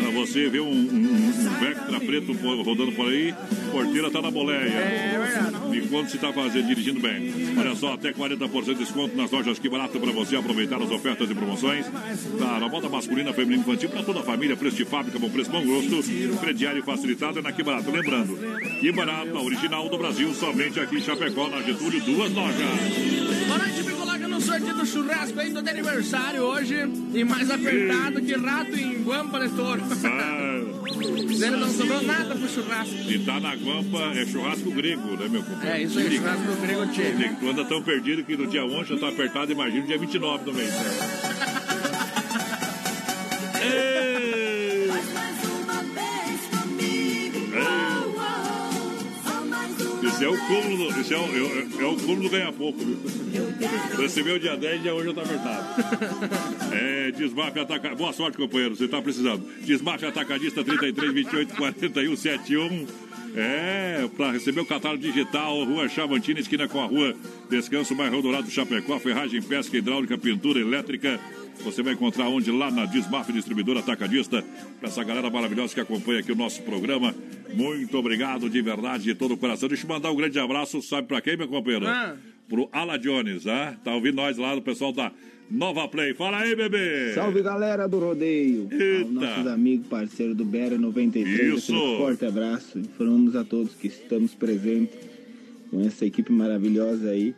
Pra você ver um, um, um Vectra preto rodando por aí, porteira tá na boleia. É. Me conta se tá fazendo, dirigindo bem. Olha só, até 40% de desconto nas lojas que barato para você aproveitar as ofertas e promoções. Tá, na moda masculina, feminina infantil, para toda a família, preço de fábrica, bom preço, bom gosto. Crediário facilitado é na Que Barato. Lembrando, Que Barato, a original do Brasil, somente aqui em Chapecó, na Getúlio, duas lojas. Boa noite, me coloca no sorteio do churrasco aí do aniversário hoje. E mais apertado que rato em guampa, Nestor. Ah. Não sobrou nada pro churrasco. E tá na guampa, é churrasco grego, né, meu companheiro? É, isso aí, churrasco grego tchê. Tu anda tão perdido que no dia 11 já tá apertado, imagina o dia 29 do mês. Ei! É o cúmulo, esse é o, é, é o cúmulo do ganhar pouco, viu? Recebeu dia 10 e hoje eu tô apertado. É, desmafe atacadista. Boa sorte, companheiro, você tá precisando. Desmafe atacadista 33 28 41 71. É, para receber o catálogo digital, Rua Chavantina, esquina com a Rua Descanso, bairro Dourado, Chapecó, ferragem, pesca, hidráulica, pintura, elétrica. Você vai encontrar onde? Lá na Desmaf Distribuidora Atacadista. Para essa galera maravilhosa que acompanha aqui o nosso programa. Muito obrigado de verdade, de todo o coração. Deixa eu mandar um grande abraço, sabe para quem, meu companheiro? Ah. Pro Ala Jones, ah? Tá ouvindo nós lá, o pessoal da Nova Play. Fala aí, bebê! Salve, galera do rodeio! Eita. Nossos amigos, parceiro do Bera 93. Isso! Um forte abraço. Informamos a todos que estamos presentes com essa equipe maravilhosa aí.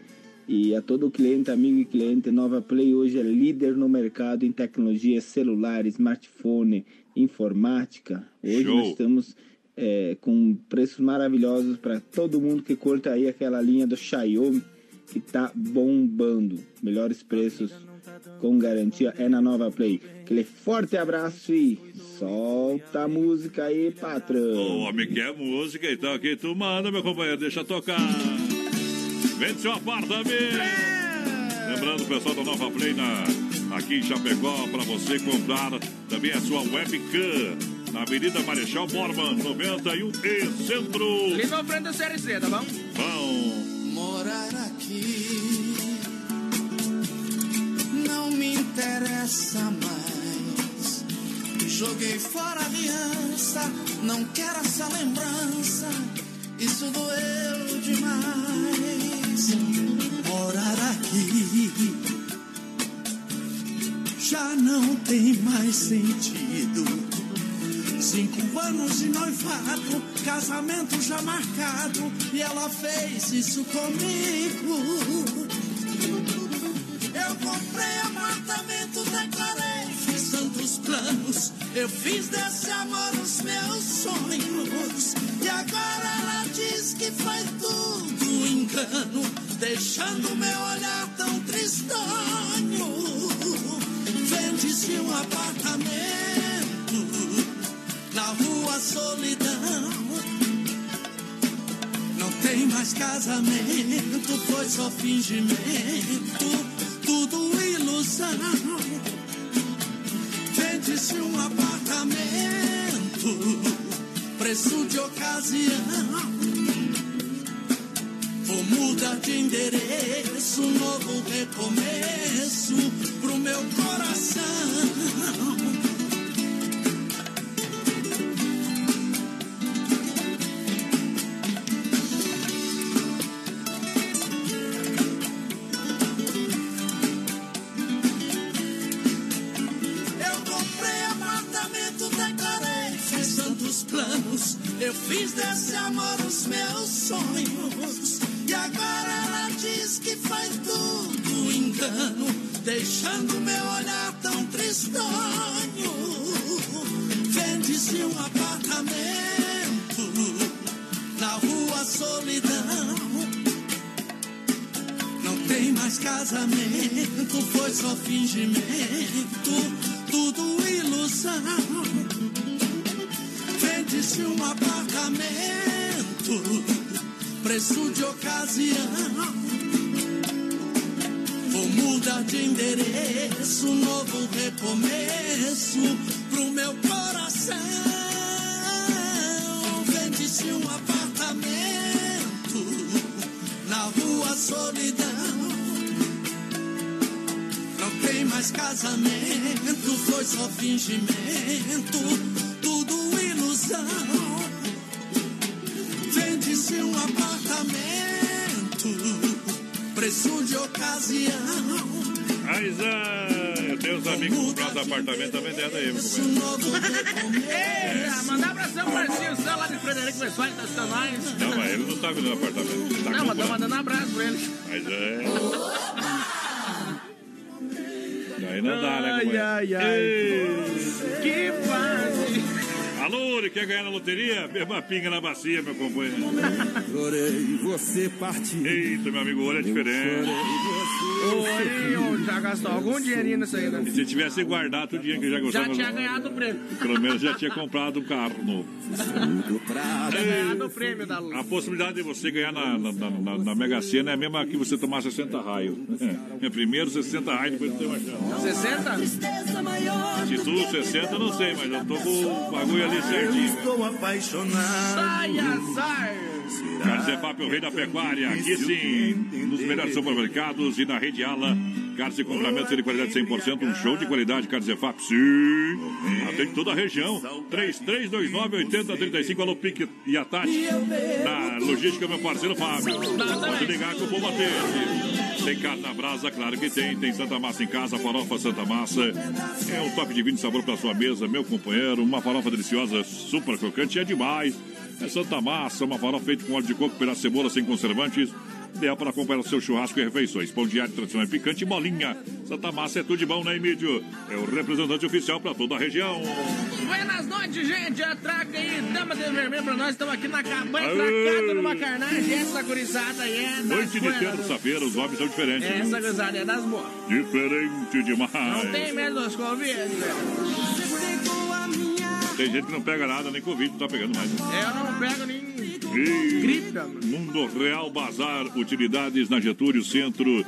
E a todo cliente, amigo e cliente, Nova Play hoje é líder no mercado em tecnologia celular, smartphone, informática. Hoje Show. nós estamos é, com preços maravilhosos para todo mundo que curta aí aquela linha do Xiaomi que tá bombando. Melhores preços com garantia é na Nova Play. Aquele forte abraço e solta a música aí, patrão. O homem quer música, então aqui tu manda, meu companheiro, deixa tocar. Vende seu apartamento. Lembrando, o pessoal da Nova Play na, aqui em Chapecó, para você comprar também a sua webcam na Avenida Marechal Borman, 91 e Centro. Ali na frente do CRC, tá bom? Bom. Morar aqui não me interessa mais. Joguei fora a aliança, não quero essa lembrança. Isso doeu demais. Morar aqui já não tem mais sentido. Cinco anos de noivado, casamento já marcado, e ela fez isso comigo. Eu comprei apartamento, declarei, fiz tantos planos. Eu fiz desse amor os meus sonhos. E agora ela diz que foi tudo engano, deixando meu olhar tão tristonho. Vende-se um apartamento na rua Solidão. Não tem mais casamento, foi só fingimento ilusão. Vende-se um apartamento, preço de ocasião. Vou mudar de endereço, novo recomeço pro meu coração. Eu fiz desse amor os meus sonhos. E agora ela diz que foi tudo engano, deixando meu olhar tão tristonho. Vende-se um apartamento na rua Solidão. Não tem mais casamento, foi só fingimento, tudo ilusão apartamento, preço de ocasião. Vou mudar de endereço, novo recomeço pro meu coração. Vende-se um apartamento na rua Solidão. Não tem mais casamento, foi só fingimento, um apartamento, preço de ocasião. Mas ah, eu tenho uns amigos comprando apartamento também dentro aí, meu. Eita, mandar abração pro Marcinho São lá de Frederico Pessoal, tá assistindo nós. Não, mas ele não tá vendendo apartamento. Ele tá Não, mas tô comprando. mandando um abraço pra ele. Mas é. Aí não dá, né, Ai, ai, ai. Que fase. Alô, ele quer ganhar na loteria? Beba pinga na bacia, meu companheiro. Chorei, você partiu. Eita, meu amigo, o olho é diferente. Oi, já gastou algum dinheirinho nisso aí, né? Se tivesse guardado o dinheiro que já gostou, Já tinha ganhado o prêmio. pelo menos já tinha comprado um carro novo. Ganhado o prêmio da luz. A possibilidade de você ganhar na, na, na, na- na Mega Sena é a mesma que você tomar 60 raios. É, primeiro 60 raios, depois não tem mais chance. 60? Se tu 60, não sei, mas eu tô com o bagulho ali certinho. Estou apaixonado. Sai azar. Carcefap, o rei da pecuária. Aqui sim, nos melhores supermercados e na rede Ala. Carne e complementos de qualidade 100%. Um show de qualidade, Carcefap. Sim. Atende toda a região. 3329-8035. Alô, Pique e a Tati. Na logística, meu parceiro Fábio. Pode ligar que o povo atende. Tem carne na brasa, claro que tem. Tem Santa Massa em casa, farofa Santa Massa. É um top de vinho sabor para sua mesa, meu companheiro. Uma farofa deliciosa, super crocante, é demais. É Santa Massa, uma farofa feita com óleo de coco, de cebola sem conservantes. Ideal para acompanhar o seu churrasco e refeições. Pão diário tradicional e picante e bolinha. Santa Massa é tudo de bom, né, Emílio? É o representante oficial para toda a região. Buenas noites, gente. Atraca aí, dama de vermelho pra nós. Estamos aqui na cabanha, tracada numa carnagem. Essa gurizada aí é das Noite de terça-feira, os homens são diferentes. Essa gurizada é das boas. Diferente demais. Não tem medo dos Covid, velho. Tem gente que não pega nada, nem Covid, não tá pegando mais. Eu não pego nem Mano. Mundo Real Bazar, utilidades na Getúlio Centro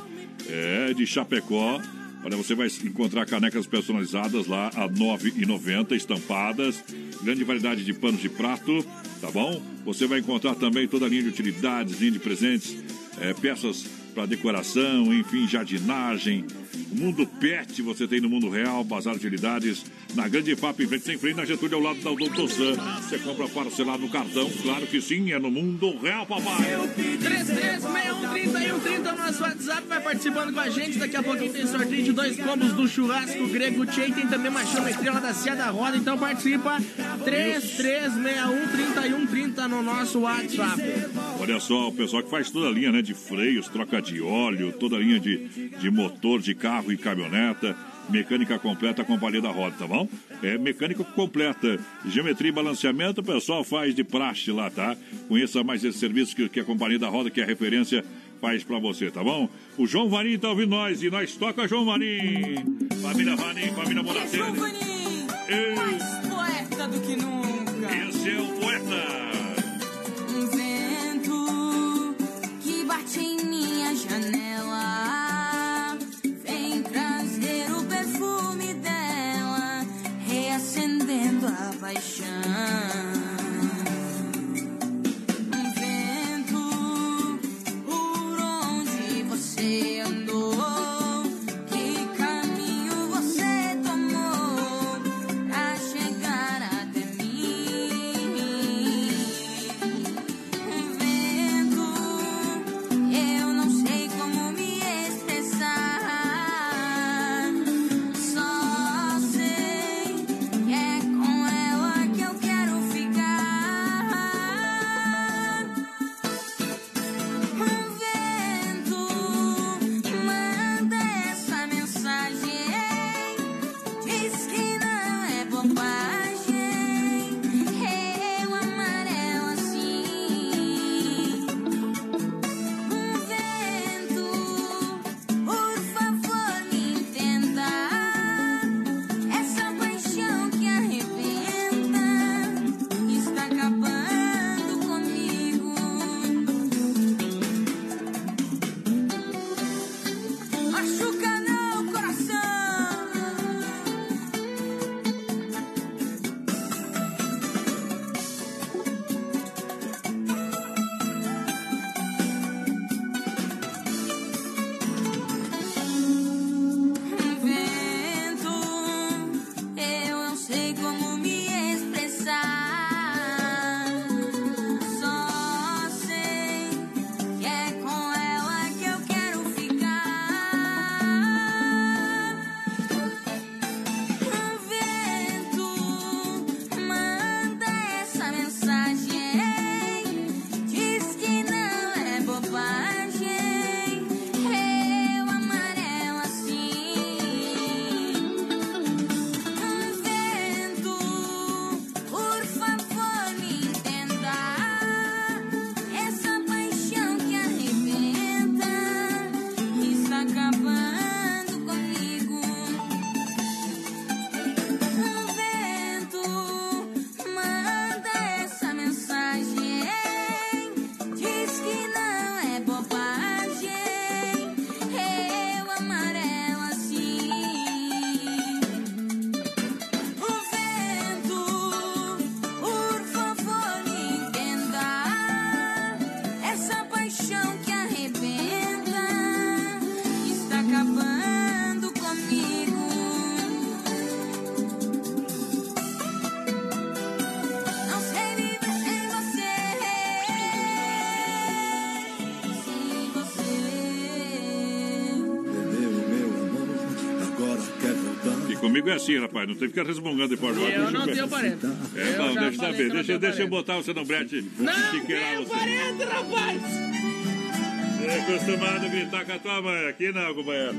é, de Chapecó. Olha, você vai encontrar canecas personalizadas lá a R$ 9,90, estampadas. Grande variedade de panos de prato, tá bom? Você vai encontrar também toda a linha de utilidades, linha de presentes, é, peças para decoração, enfim, jardinagem. O mundo pet você tem no mundo real, bazar de utilidades, na Grande FAP, em frente sem freio, na Getúlio, ao lado da Doutor Sam. Você compra parcelado no cartão, claro que sim, é no mundo real, papai. 33613130 no nosso WhatsApp, vai participando com a gente. Daqui a pouquinho tem sorteio de dois combos do churrasco grego Tchê. e Tem também uma chama estrela da Cia da Roda. Então participa 33613130 no nosso WhatsApp. Olha só, o pessoal que faz toda a linha né, de freios, troca de óleo, toda a linha de, de motor de carro e caminhoneta. Mecânica completa, Companhia da Roda, tá bom? É mecânica completa. Geometria e balanceamento, o pessoal faz de praxe lá, tá? Conheça mais esse serviço que, que a Companhia da Roda, que é a referência, faz pra você, tá bom? O João Vanim tá ouvindo nós e nós toca João Vanim. Família Vanim, família Moratelli. Mais poeta do que nunca. Esse é o poeta. Um vento que bate em minha janela reacendendo a paixão. Comigo é assim, rapaz. Não tem que ficar resmungando depois do Eu não tenho parente. É, não, deixa eu ver. Deixa, deixa eu botar você no brete. Não tenho parente, rapaz! É acostumado a gritar com a tua mãe. Aqui não, companheiro.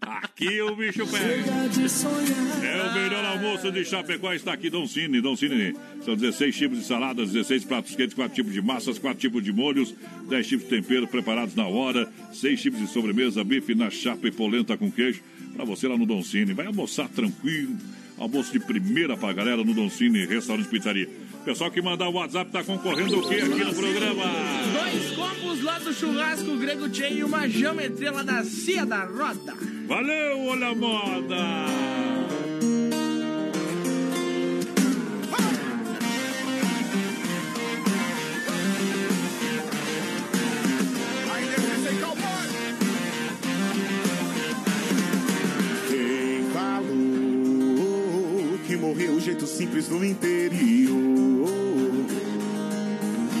Aqui o bicho pega. É o melhor almoço de Chapecó. Está aqui Dom Cine. Dom Cine. São 16 tipos de saladas, 16 pratos quentes, 4 tipos de massas, 4 tipos de molhos, 10 tipos de tempero preparados na hora, 6 tipos de sobremesa, bife na chapa e polenta com queijo. Para você lá no Dom Cine. Vai almoçar tranquilo. Almoço de primeira pra galera no Dom Cine, restaurante pizzaria. Pessoal que mandar o WhatsApp tá concorrendo o quê aqui no programa? Dois combos lá do churrasco grego Tchê e uma geometria lá da Cia da Roda. Valeu, olha a moda! Simples no interior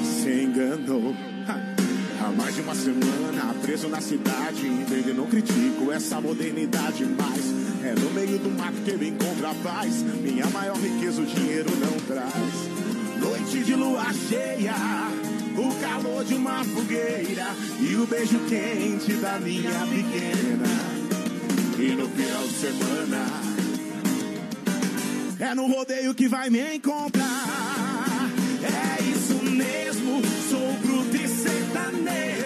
se enganou. Há mais de uma semana preso na cidade, entende? Não critico essa modernidade, mas é no meio do mato que eu encontro a paz. Minha maior riqueza o dinheiro não traz. Noite de lua cheia, o calor de uma fogueira e o beijo quente da minha pequena. E no final de semana é no rodeio que vai me encontrar. É isso mesmo, sou bruto e sertanejo.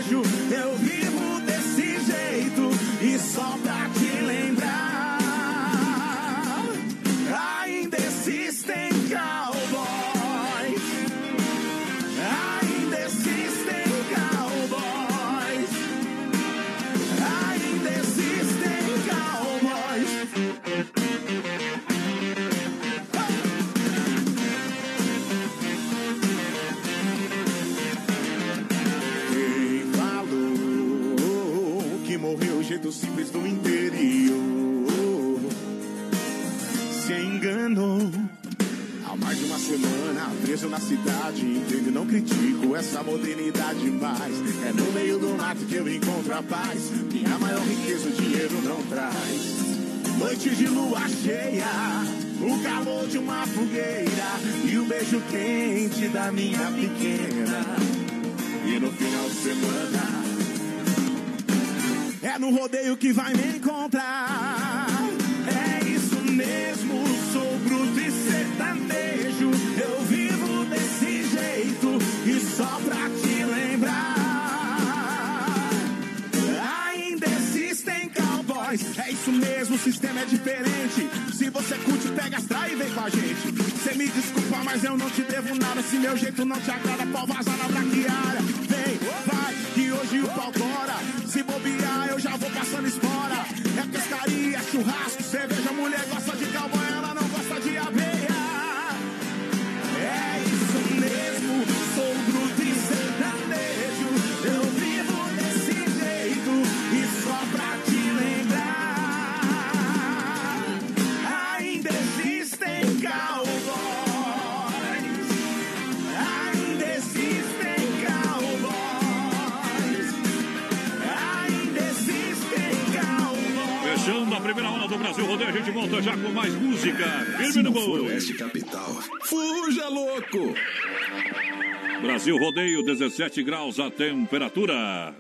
Brasil Rodeio, 17 graus a temperatura.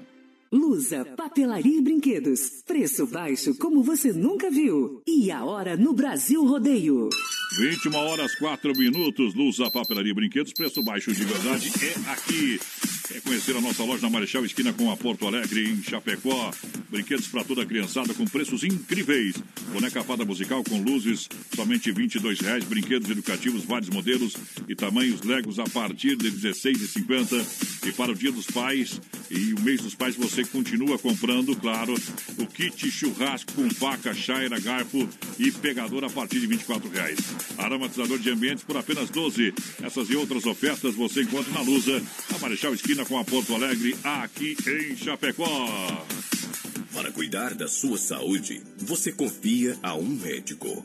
Lusa, papelaria e brinquedos. Preço baixo como você nunca viu. E a hora no Brasil Rodeio. 21 horas 4 minutos. Lusa, papelaria e brinquedos. Preço baixo de verdade é aqui. Quer conhecer a nossa loja na Marechal Esquina com a Porto Alegre, em Chapecó? Brinquedos para toda a criançada com preços incríveis. Boneca fada musical com luzes, somente 22 reais. Brinquedos educativos, vários modelos e tamanhos Legos a partir de R$ 16,50. E para o Dia dos Pais e o mês dos pais você continua comprando, claro, o kit churrasco com faca, chaira, garfo e pegador a partir de 24 reais. Aromatizador de ambientes por apenas 12. Essas e outras ofertas você encontra na Lusa, a Marechal Esquina com a Porto Alegre, aqui em Chapecó. Para cuidar da sua saúde, você confia a um médico.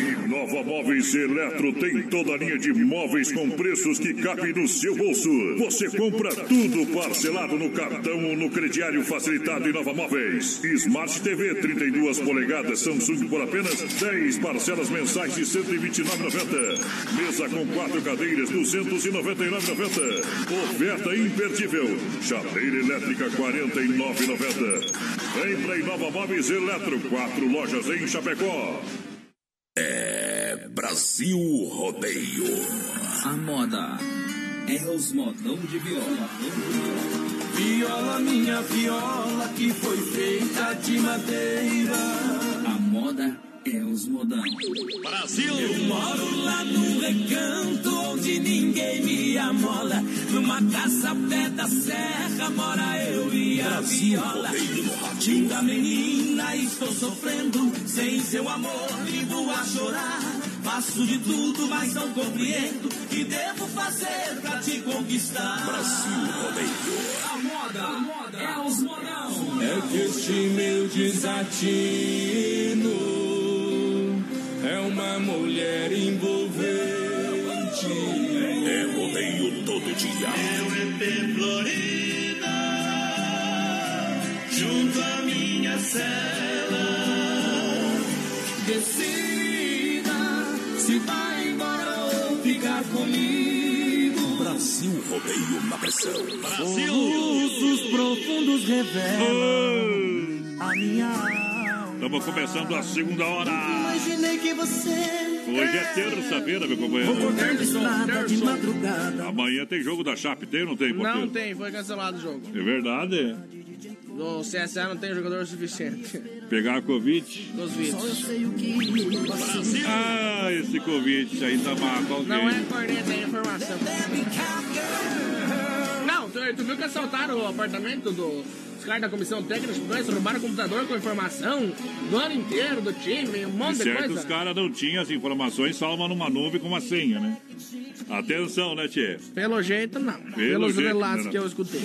E Nova Móveis Eletro tem toda a linha de móveis com preços que cabem no seu bolso. Você compra tudo parcelado no cartão ou no crediário facilitado em Nova Móveis. Smart TV 32 polegadas Samsung por apenas 10 parcelas mensais de 129,90. Mesa com quatro cadeiras 299,90. Oferta imperdível. Chaleira elétrica 49,90. Vem pra Nova Móveis Eletro, quatro lojas em Chapecó. É Brasil Rodeio. A moda é os modão de viola. Viola, minha viola, que foi feita de madeira. A moda é os modão. Brasil! Eu moro lá no recanto onde ninguém me amola. Numa casa pé da serra mora eu e a Brasil viola. Linda menina, estou sofrendo. Sem seu amor, vivo a chorar. Faço de tudo, mas não compreendo. Que devo fazer pra te conquistar? Brasil Rodeio. A moda, a moda é os modão. É que este meu desatino é uma mulher envolvente. É rodeio todo dia. Eu EP Florida, junto à minha cela. Decida se vai embora ou ficar comigo. Brasil Rodeio na pressão. Soluços profundos revelam a minha alma. Estamos começando a segunda hora. Imaginei que você. Hoje é terça-feira, meu companheiro. Vou cortar de madrugada. Amanhã tem jogo da Chape, tem ou não tem, porteiro? Não tem, foi cancelado o jogo. É verdade. No CSA não tem jogador suficiente. Pegar a Covid. Vídeos. o Ah, esse Covid aí tá marcando alguém. Não é corneta, é informação. Não, tu, tu viu que assaltaram o apartamento do, dos caras da comissão técnica, os dois roubaram o computador com informação do ano inteiro, do time, um monte De de certo, coisa. os caras não tinham as informações, uma numa nuvem com uma senha, né? Atenção, né, Tchê? Pelo jeito, não. Pelos jeito, relatos não. que eu escutei.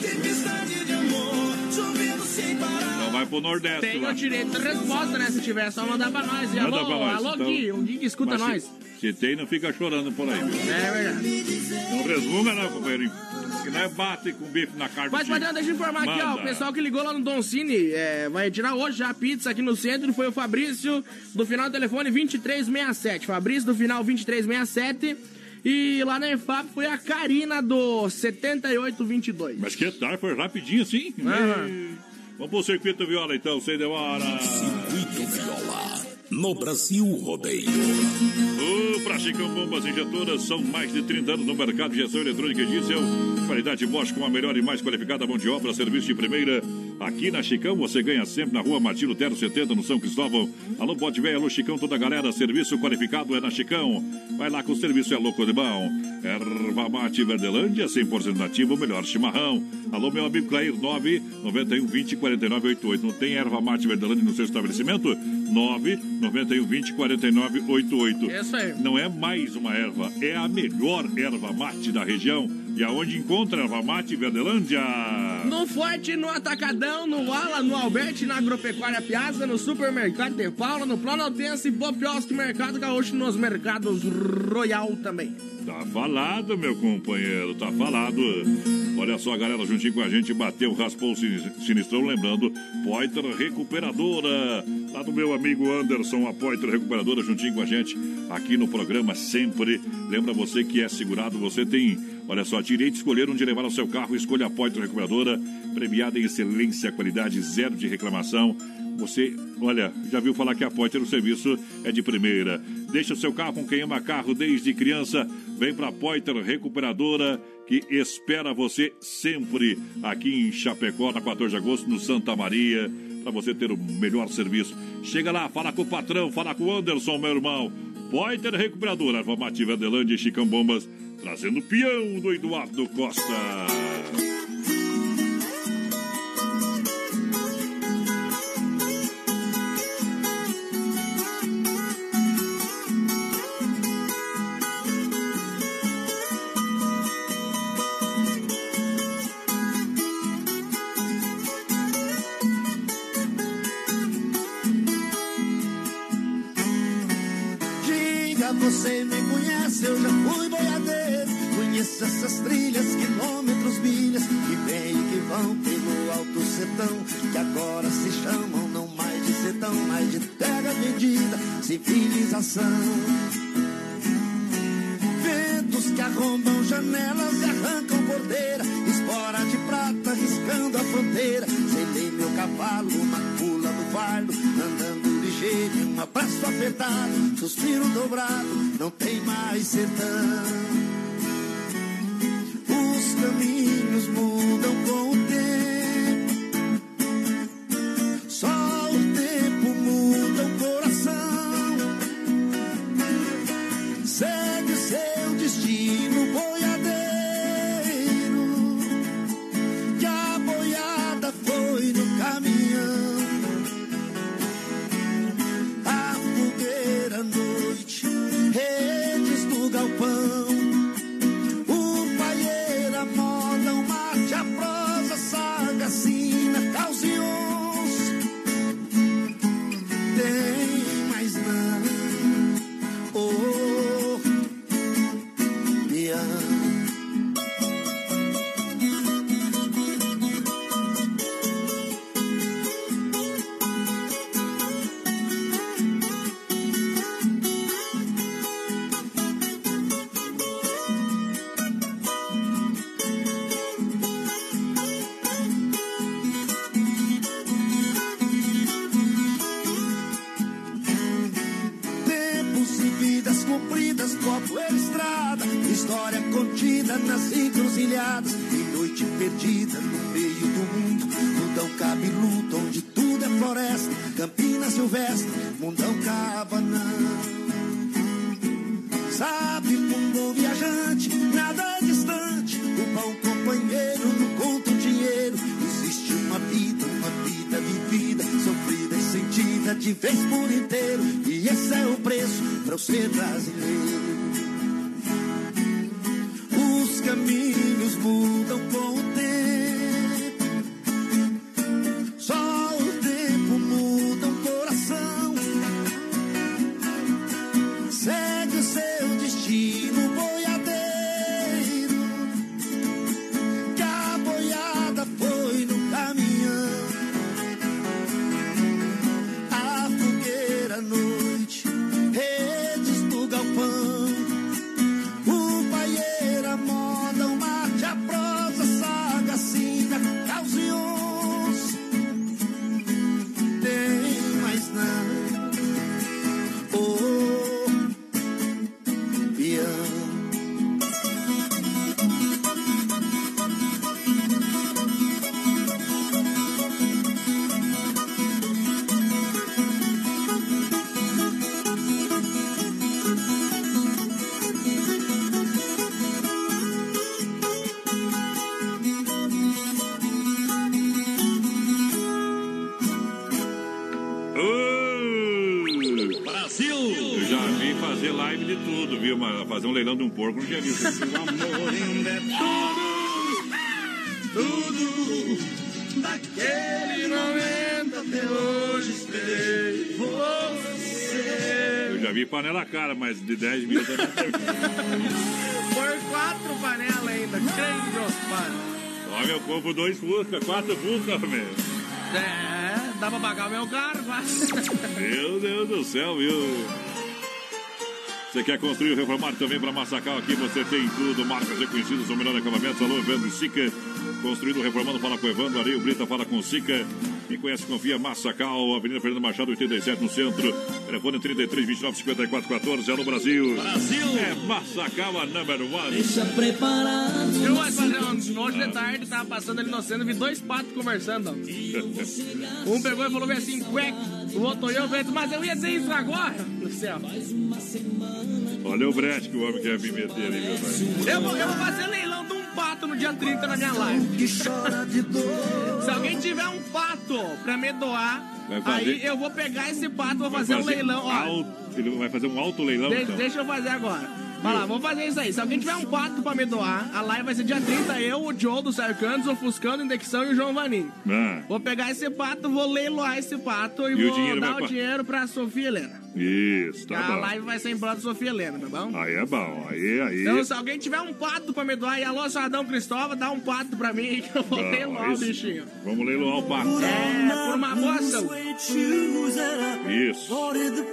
Então vai pro Nordeste Tem lá. o direito de resposta, né? Se tiver, é só mandar pra nós. E Manda alô, pra nós, alô então. Gui, o Gui que escuta nós. Se, se tem, não fica chorando por aí, viu? É verdade. Não resmunga não, companheiro. Que não é bate com bife na carne Mas. Padrão, deixa eu informar aqui, ó. Manda. O pessoal que ligou lá no Don Cine é, vai tirar hoje já a pizza aqui no centro. Foi o Fabrício, do final do telefone 2367. Fabrício, do final 2367. E lá na EFAP foi a Karina, do 7822. Mas que tal? Foi rapidinho assim? Ei. Vamos pro circuito viola então, sem demora. Circuito Viola. No Brasil Rodeio. O pra Chicão Bombas Injetoras são mais de 30 anos no mercado de injeção eletrônica e diesel. Qualidade Bosch com a melhor e mais qualificada mão de obra, serviço de primeira. Aqui na Chicão você ganha sempre na rua Martino Tero 70, no São Cristóvão. Alô, pode ver, alô, Chicão, toda a galera. Serviço qualificado é na Chicão. Vai lá que o serviço é louco de bom. Erva Mate Verdelândia, 100% nativo, melhor chimarrão. Alô, meu amigo Clair, 9 91 20 49 88. Não tem erva mate Verdelândia no seu estabelecimento? 9 91 20 49 88. Isso aí. Não é mais uma erva, é a melhor erva mate da região. E aonde encontra erva mate Verdelândia? No Forte, no Atacadão, no Ala, no Alberti, na Agropecuária Piazza, no Supermercado de Paula, no Planaltense, Bopiosque, Mercado Gaúcho, nos mercados Royal também. Tá falado, meu companheiro, tá falado. Olha só, galera, juntinho com a gente, bateu, raspou sinistrão, lembrando, Poiter Recuperadora, lá do meu amigo Anderson, a Poiter Recuperadora, juntinho com a gente, aqui no programa sempre. Lembra você que é segurado, você tem, olha só, direito escolher onde levar o seu carro, escolha a Poiter Recuperadora, premiada em excelência, qualidade, zero de reclamação. Você, olha, já viu falar que a Poiter, o serviço é de primeira. Deixa o seu carro com quem ama carro desde criança vem pra Poiter Recuperadora, que espera você sempre aqui em Chapecó, na 14 de agosto, no Santa Maria, para você ter o melhor serviço. Chega lá, fala com o patrão, fala com o Anderson, meu irmão. Poiter Recuperadora, Formativa Adelante Chicão Bombas, trazendo o peão do Eduardo Costa. Você essas trilhas, quilômetros, milhas, que vêm e que vão pelo alto sertão, que agora se chamam não mais de sertão, mas de terra vendida, civilização. Ventos que arrombam janelas e arrancam porteira, espora de prata riscando a fronteira. Selei meu cavalo, uma pula do fardo, andando ligeiro, um abraço apertado, suspiro dobrado, não tem mais sertão. Os caminhos mudam com e noite perdida panela cara, mas de 10 mil também. Por quatro panelas ainda, crente de ospano. Ó, meu compro dois Fusca, quatro Fusca, meu. É, dá pra pagar o meu carro, mas... Meu Deus do céu, viu? Você quer construir ou reformar também para Massacal? Aqui você tem tudo. Marcas reconhecidas, o melhor acabamento. Alô, Evandro Sica. Construindo, reformando, fala com Evandro. Areio Brita, fala com o Sica. Quem conhece, confia. Massacal, Avenida Fernando Machado, 87 no centro. Telefone 33 29 54 14. É no Brasil. Brasil. É Massacal, a number one. Deixa preparado. Eu, padrão, hoje de tarde, tava passando ali no centro, vi dois patos conversando. um pegou e falou bem assim, cueca. O outro olhou e falou, mas eu ia dizer isso agora. No céu. Olha o brete que o homem quer me meter ali, meu pai. Eu vou, eu vou fazer leilão de um pato no dia 30 na minha live. Se alguém tiver um pato pra me doar, aí eu vou pegar esse pato, vou fazer, fazer, um leilão. Ó. Alto, ele vai fazer um alto leilão, De, então. Deixa eu fazer agora. Vai lá, vamos fazer isso aí. Se alguém tiver um pato pra me doar, a live vai ser dia 30. Eu, o Joe do Sarcantos, o Fuscando, Indexão e o João Vaninho. Ah. Vou pegar esse pato, vou leiloar esse pato e, E o vou dinheiro dar o pra- dinheiro pra Sofia Helena. Isso, tá a bom. live vai ser em prol da Sofia Helena, tá bom? Aí é bom, aí, aí. Então, se alguém tiver um pato pra me doar, e alô, Sadão Cristóvão, dá um pato pra mim que eu vou Não, leiloar o isso- bichinho. Vamos leiloar o pato. É, por uma boa ação. Isso.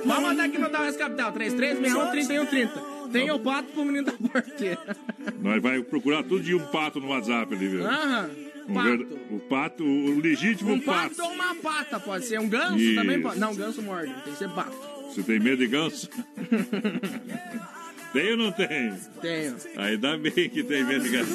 Vamos mandar aqui no Dallas Capital, 3361-3130. Tem o pato pro menino da porteira. Nós vai procurar tudo de um pato no WhatsApp ali, viu? Aham. Um pato. O pato, o legítimo Um pato. pato ou uma pata, pode ser. Um ganso Isso. também pode. Não, ganso morde, tem que ser pato. Você tem medo de ganso? tem ou não tem? Tenho. Ainda bem que tem ganso.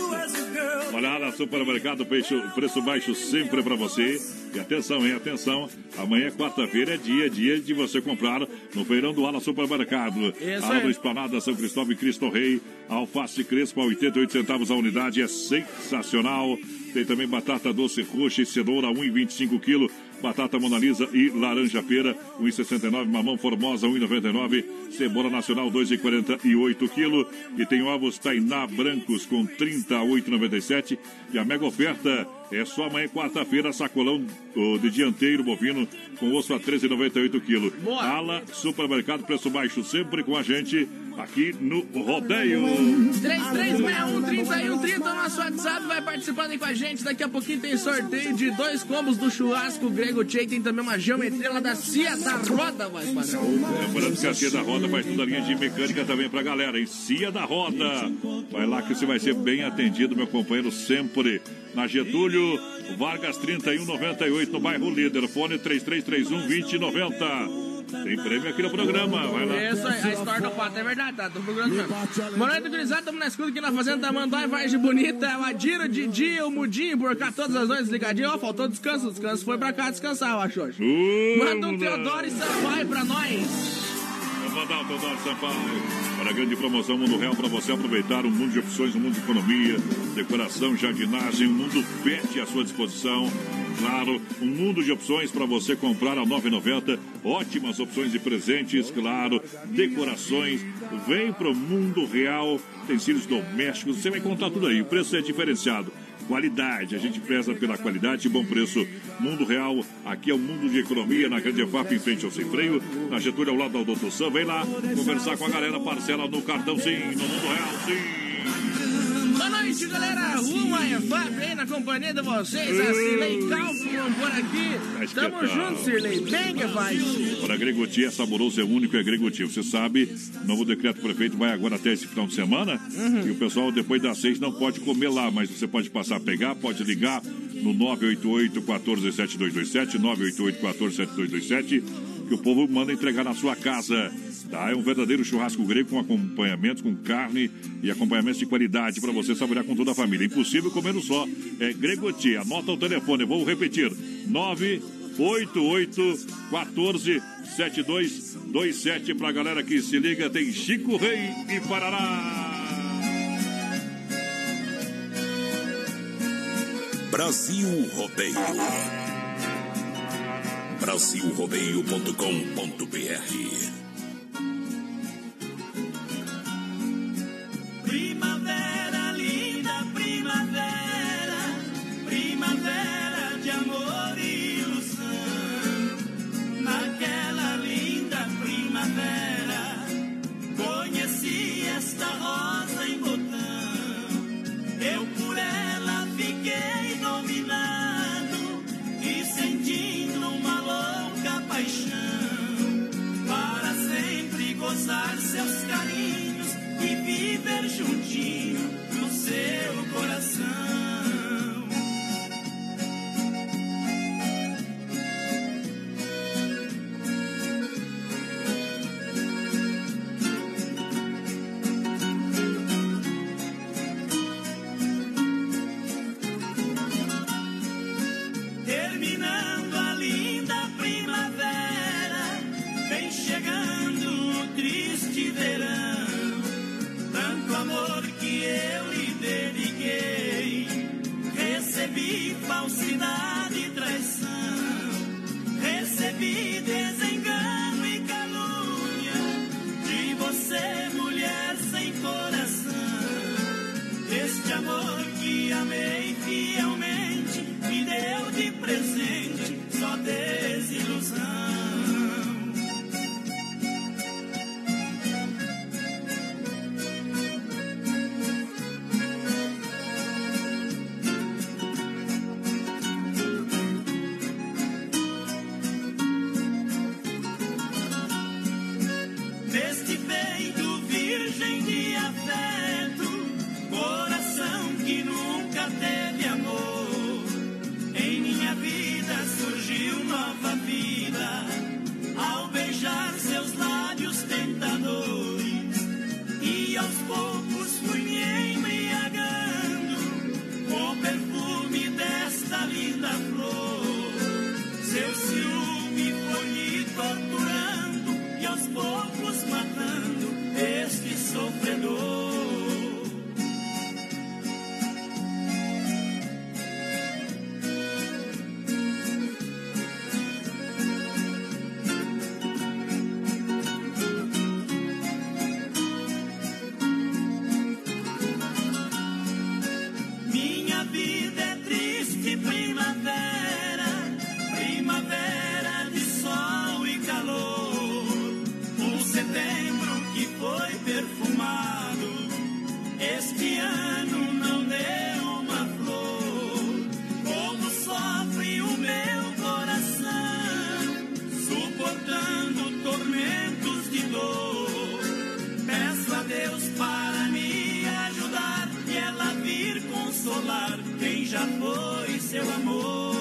Olha lá, supermercado, preço, preço baixo sempre pra você. E atenção, hein? Atenção. Amanhã, quarta-feira, é dia, dia de você comprar no feirão do Ala Supermercado. Isso Ala do Esplanada, São Cristóvão e Cristo Rei. Alface Crespo a 88 centavos a unidade. É sensacional. Tem também batata doce roxa e cenoura, 1,25 kg. Batata Mona Lisa e laranja pera, 1,69. Mamão Formosa, 1,99. Cebola Nacional, 2,48 kg. E tem ovos Tainá brancos com 38,97. E a mega oferta é só amanhã, quarta-feira, sacolão de dianteiro bovino com osso a 13,98 kg. Ala Supermercado, preço baixo, sempre com a gente aqui no Rodeio. 3361-3130, nosso WhatsApp vai participando aí com a gente. Daqui a pouquinho tem sorteio de dois combos do churrasco grego Tchê. Tem também uma geometria lá da Cia da Roda, vai padrão. Lembrando que a Cia da Roda faz toda a linha de mecânica também pra galera, hein? Cia da Roda. Vai lá que você vai ser bem atendido, meu companheiro, sempre. Na Getúlio, Vargas 3198, no bairro Líder. Fone 3331-2090. Tem prêmio aqui no programa, vai lá. Isso aí, a história do pato é verdade, tá? Tô procurando mesmo. Boa noite, gurizada. Estamos na escuta aqui na Fazenda em Vargem Bonita. O Adiro, Didi, o Mudinho, cá todas as noites ligadinho. Ó, faltou descanso. Descanso foi pra cá descansar, eu acho hoje. Manda um Teodoro e Sampaio pra nós. O Sampaio. Para a grande promoção Mundo Real para você aproveitar um mundo de opções, um mundo de economia, decoração, jardinagem, um mundo pet à sua disposição. Claro, um mundo de opções para você comprar a 9,90. Ótimas opções de presentes, claro, decorações. Vem pro Mundo Real, utensílios domésticos, você vai encontrar tudo aí. O preço é diferenciado. Qualidade, a gente preza pela qualidade e bom preço. Mundo Real, aqui é o mundo de economia, na Grande EFAP, em frente ao Sem Freio, na Getúlio, ao lado do Doutor Sam. Vem lá conversar com a galera, parcela no cartão, sim, no Mundo Real, sim. Boa noite, galera. Uma EFAP aí na companhia de vocês. A Cirlei Kaufmann por aqui. Tamo junto, Cirlei. Bem que faz. Para Gregoti é saboroso, é único, é Gregoti. Você sabe, novo decreto prefeito vai agora até esse final de semana. E o pessoal, depois das seis, não pode comer lá, mas você pode passar a pegar, pode ligar no 988-147227, 988-147227, que o povo manda entregar na sua casa. Tá? É um verdadeiro churrasco grego com acompanhamentos, com carne e acompanhamentos de qualidade para você saborear com toda a família. Impossível comer um só. É Gregoti. Anota o telefone, vou repetir. 988 14 7227 pra galera que se liga, tem Chico Rei e Parará. Brasil Rodeio. Brasilrodeio.com.br viver consolar quem já foi seu amor.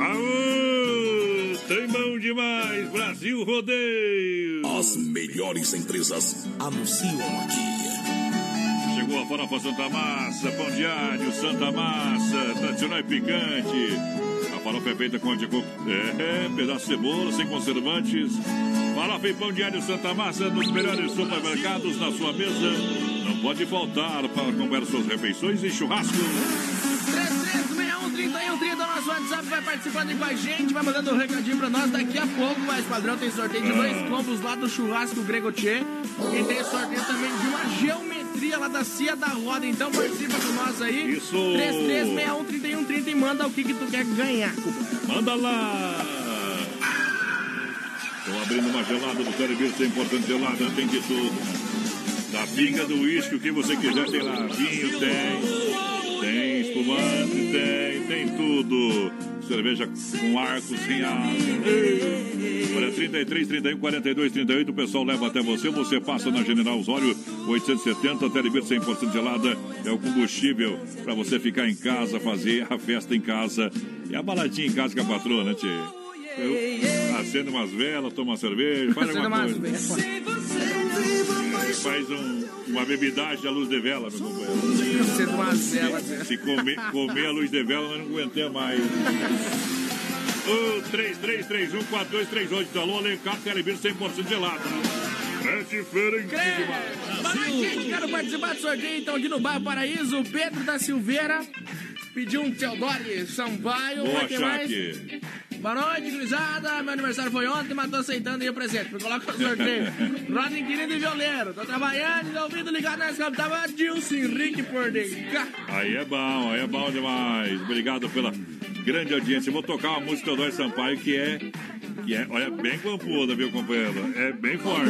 Aô! Tem bom demais, Brasil Rodeio! As melhores empresas anunciam aqui. Chegou a farofa Santa Massa, pão diário Santa Massa, tradicional e picante. A farofa é feita com de coco, é, pedaço de cebola, sem conservantes. Farofa e pão diário Santa Massa nos melhores supermercados na sua mesa. Não pode faltar para acompanhar suas refeições e churrasco. 3130 nosso WhatsApp vai participando aí com a gente, vai mandando um recadinho pra nós. Daqui a pouco, mais padrão, tem sorteio de dois combos lá do churrasco Grego Tchê. E tem sorteio também de uma geometria lá da Cia da Roda. Então participa com nós aí. Isso. 33613130 e manda o que, que tu quer ganhar, compadre. Manda lá! Estou abrindo uma gelada do Telebir, é importante gelada, tem de tudo. Da pinga do uísque, o que você quiser, tem lá. Vinho tem, tem espumante, tem, tem tudo. Cerveja com arco, sem água. Olha, 33, 31, 42, 38, o pessoal leva até você. Você passa na General Osório 870, Telebir 100% gelada. É o combustível para você ficar em casa, fazer a festa em casa. E a baladinha em casa com a patroa, né, Tchê? Eu acendo umas velas, toma uma cerveja, faz alguma coisa. Faz um, uma bebidagem à luz de vela, meu companheiro. Umas velas, né? Se comer, comer a luz de vela, nós não aguentamos mais. O 33314238, alô, Alencar, Telebir 100% gelada. É diferente demais. Boa noite, gente. Quero participar do sorteio. Então, aqui no bairro Paraíso, o Pedro da Silveira pediu um Teodoro Sampaio. Boa, ter mais? Boa noite, gurizada. Meu aniversário foi ontem, mas tô aceitando aí o presente. Me coloca o sorteio. Roda inquilino e violeiro. Tô trabalhando e ouvindo ligado nessa capital. Dilson Henrique por cá. Aí é bom, aí é bom demais. Obrigado pela grande audiência. Vou tocar uma música do Teodoro Sampaio que é. Que é, olha, bem campuda, viu, companheiro? É bem forte.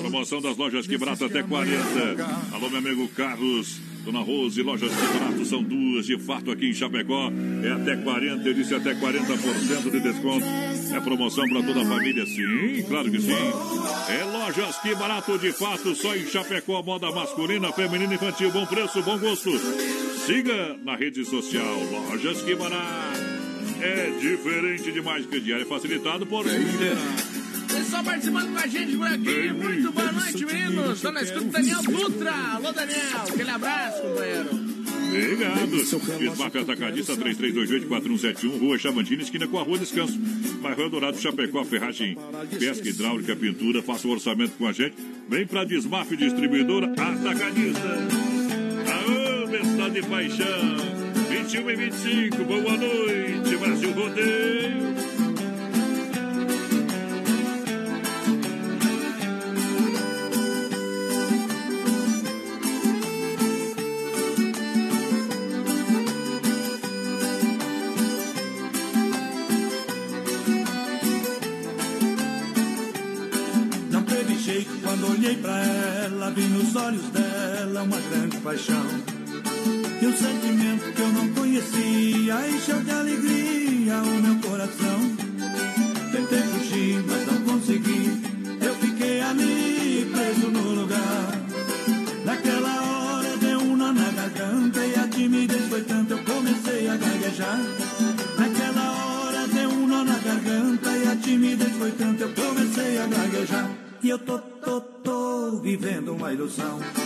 Promoção das lojas que até 40. Alô, meu amigo Carlos. Dona Rose, lojas que barato são duas, de fato, aqui em Chapecó. É até 40, eu disse até 40% de desconto. É promoção para toda a família, sim, claro que sim. É lojas que barato, de fato, só em Chapecó, moda masculina, feminina, infantil, bom preço, bom gosto. Siga na rede social, lojas que barato. É diferente demais que diário, é facilitado por Pessoal participando com a gente por aqui. Muito boa noite, meninos. Estou na escuta do Daniel Dutra. Alô, Daniel. Aquele abraço, companheiro. Obrigado. Bismarck Atacadista 3328-4171, Rua Chavantina, esquina com a Rua Descanso. Bairro Eldorado, Chapecó, Ferragem, Pesca Hidráulica, Pintura. Faça o orçamento com a gente. Vem pra Desmaf Distribuidora Atacadista. Aô, Bestado de paixão. 21 e 25, boa noite, Brasil Rodeio. Olhos dela uma grande paixão. E um sentimento que eu não conhecia encheu de alegria o meu ilusão.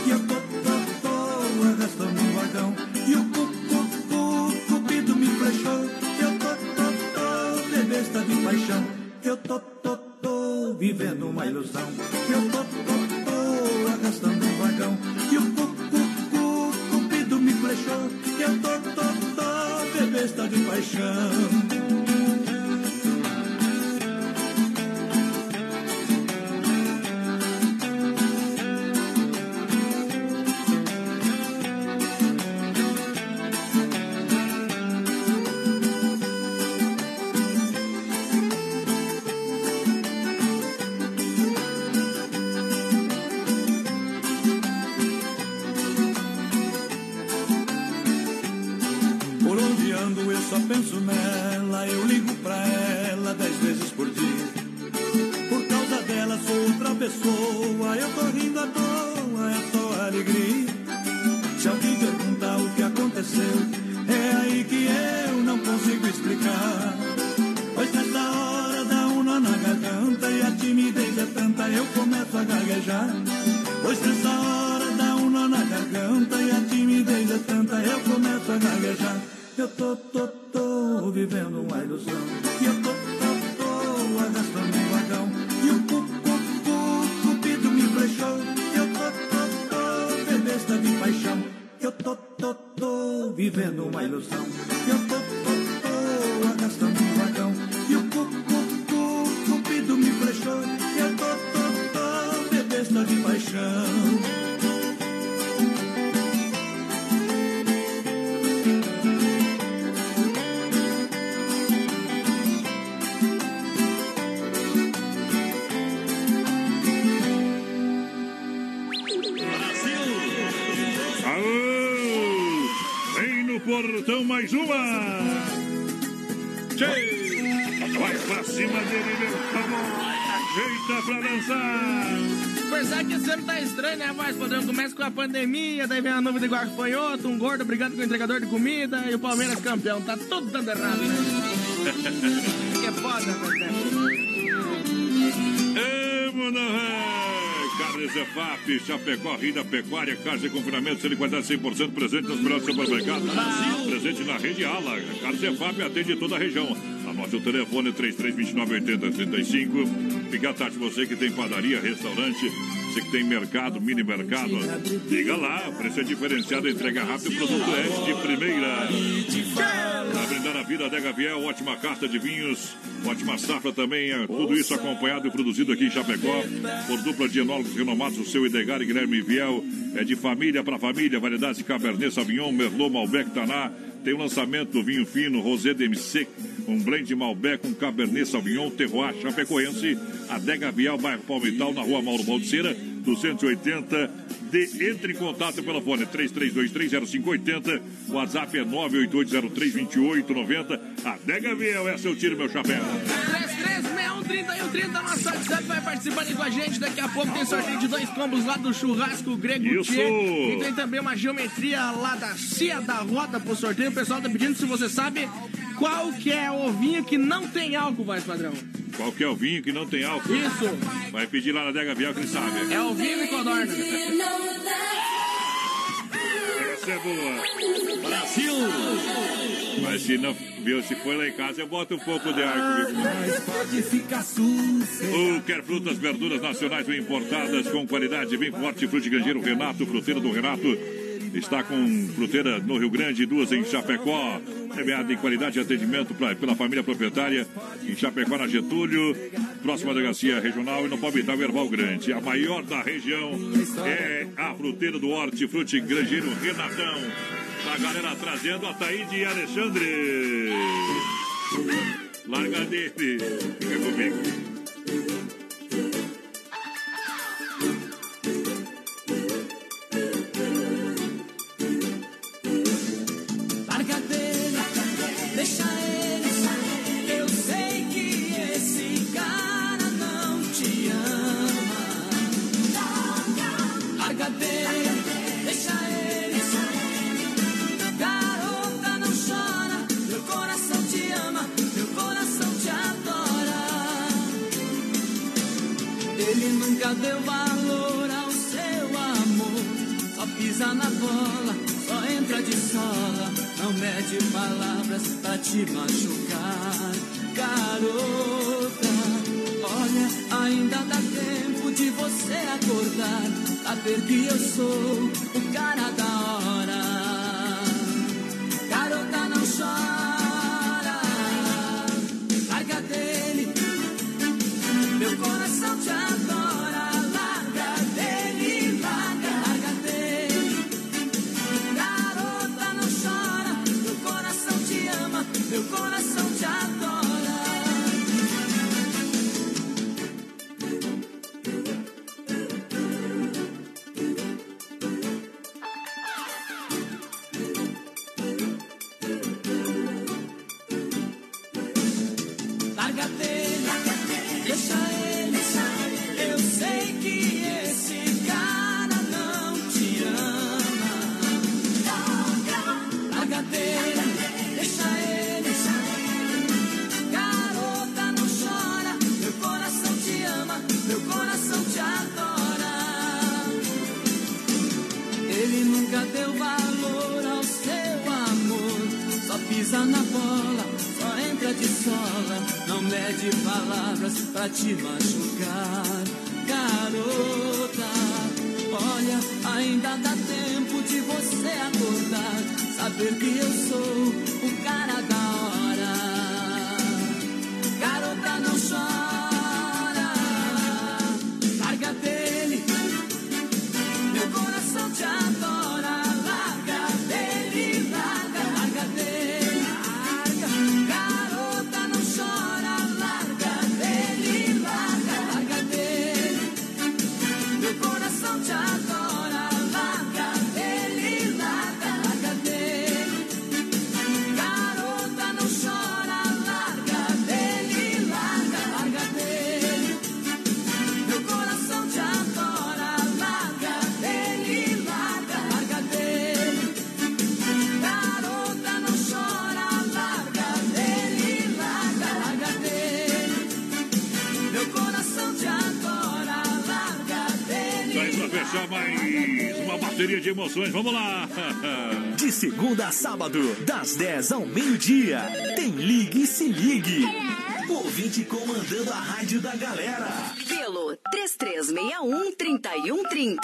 Pandemia, daí vem a nuvem de guarda-fanhoto, um gordo brigando com o entregador de comida e o Palmeiras campeão. Tá tudo dando errado, né? que é foda, velho. Amo, não Carne Zefap, Chapecó, Rida Pecuária, Casa e Confinamento, sendo qualidade 100% presente nos melhores supermercados. Presente na rede Ala. Carne Zefap atende toda a região. Anote o telefone 3329-8035. Fica à tarde, você que tem padaria, restaurante, você que tem mercado, mini mercado. Liga lá, preço é diferenciado, entrega rápido, produto é de primeira. Para brindar a vida, Dega Viel, ótima carta de vinhos, ótima safra também. É tudo isso acompanhado e produzido aqui em Chapecó por dupla de enólogos renomados, o seu Idegar e Guilherme Viel. É de família para família, variedades de Cabernet Sauvignon, Merlot, Malbec, Taná. Tem o lançamento do vinho fino Rosé DMC, um blend Malbec com Cabernet Sauvignon, Terroir Chapecoense, Adega Vial, bairro Palmital, na rua Mauro Baldeira, 280. De, entre em contato pelo fone 33230580, WhatsApp é 988032890. Adega Vial, é seu tiro, meu chapéu. 336130 nosso WhatsApp vai participando com a gente. Daqui a pouco tem sorteio de dois combos lá do churrasco grego Isso. Tchê. E tem também uma geometria lá da Cia da Roda pro sorteio. O pessoal tá pedindo se você sabe qual que é o vinho que não tem álcool, vai padrão. Qual que é o vinho que não tem álcool? Isso. Vai pedir lá na Dega Vial que ele sabe. É o vinho e codorna. Essa é boa. Brasil! Mas se não, viu, se for lá em casa, eu boto um pouco de álcool. Mas pode ficar sossegado. O quer frutas, verduras nacionais bem importadas com qualidade bem forte. Frute Grangeiro Renato, fruteiro do Renato. Está com fruteira no Rio Grande, duas em Chapecó. Premiada em qualidade de atendimento pra, pela família proprietária em Chapecó, na Getúlio, próxima delegacia regional e no Palmital Verbal Grande. A maior da região é a fruteira do Hortifruti Grangeiro Renatão. A galera trazendo a Taíde e Alexandre. Larga dele. Fica comigo. Nunca deu valor ao seu amor. Só pisa na bola, só entra de sola. Não mede palavras pra te machucar, garota. Olha, ainda dá tempo de você acordar. Saber que eu sou o cara da hora. Garota, não chora. Te machucar. Garota, olha, ainda dá tempo de você acordar. Saber que emoções. Vamos lá. De segunda a sábado, das 10 ao meio-dia, tem Ligue e Se Ligue. Ouvinte comandando a rádio da galera. Pelo 3361-3130.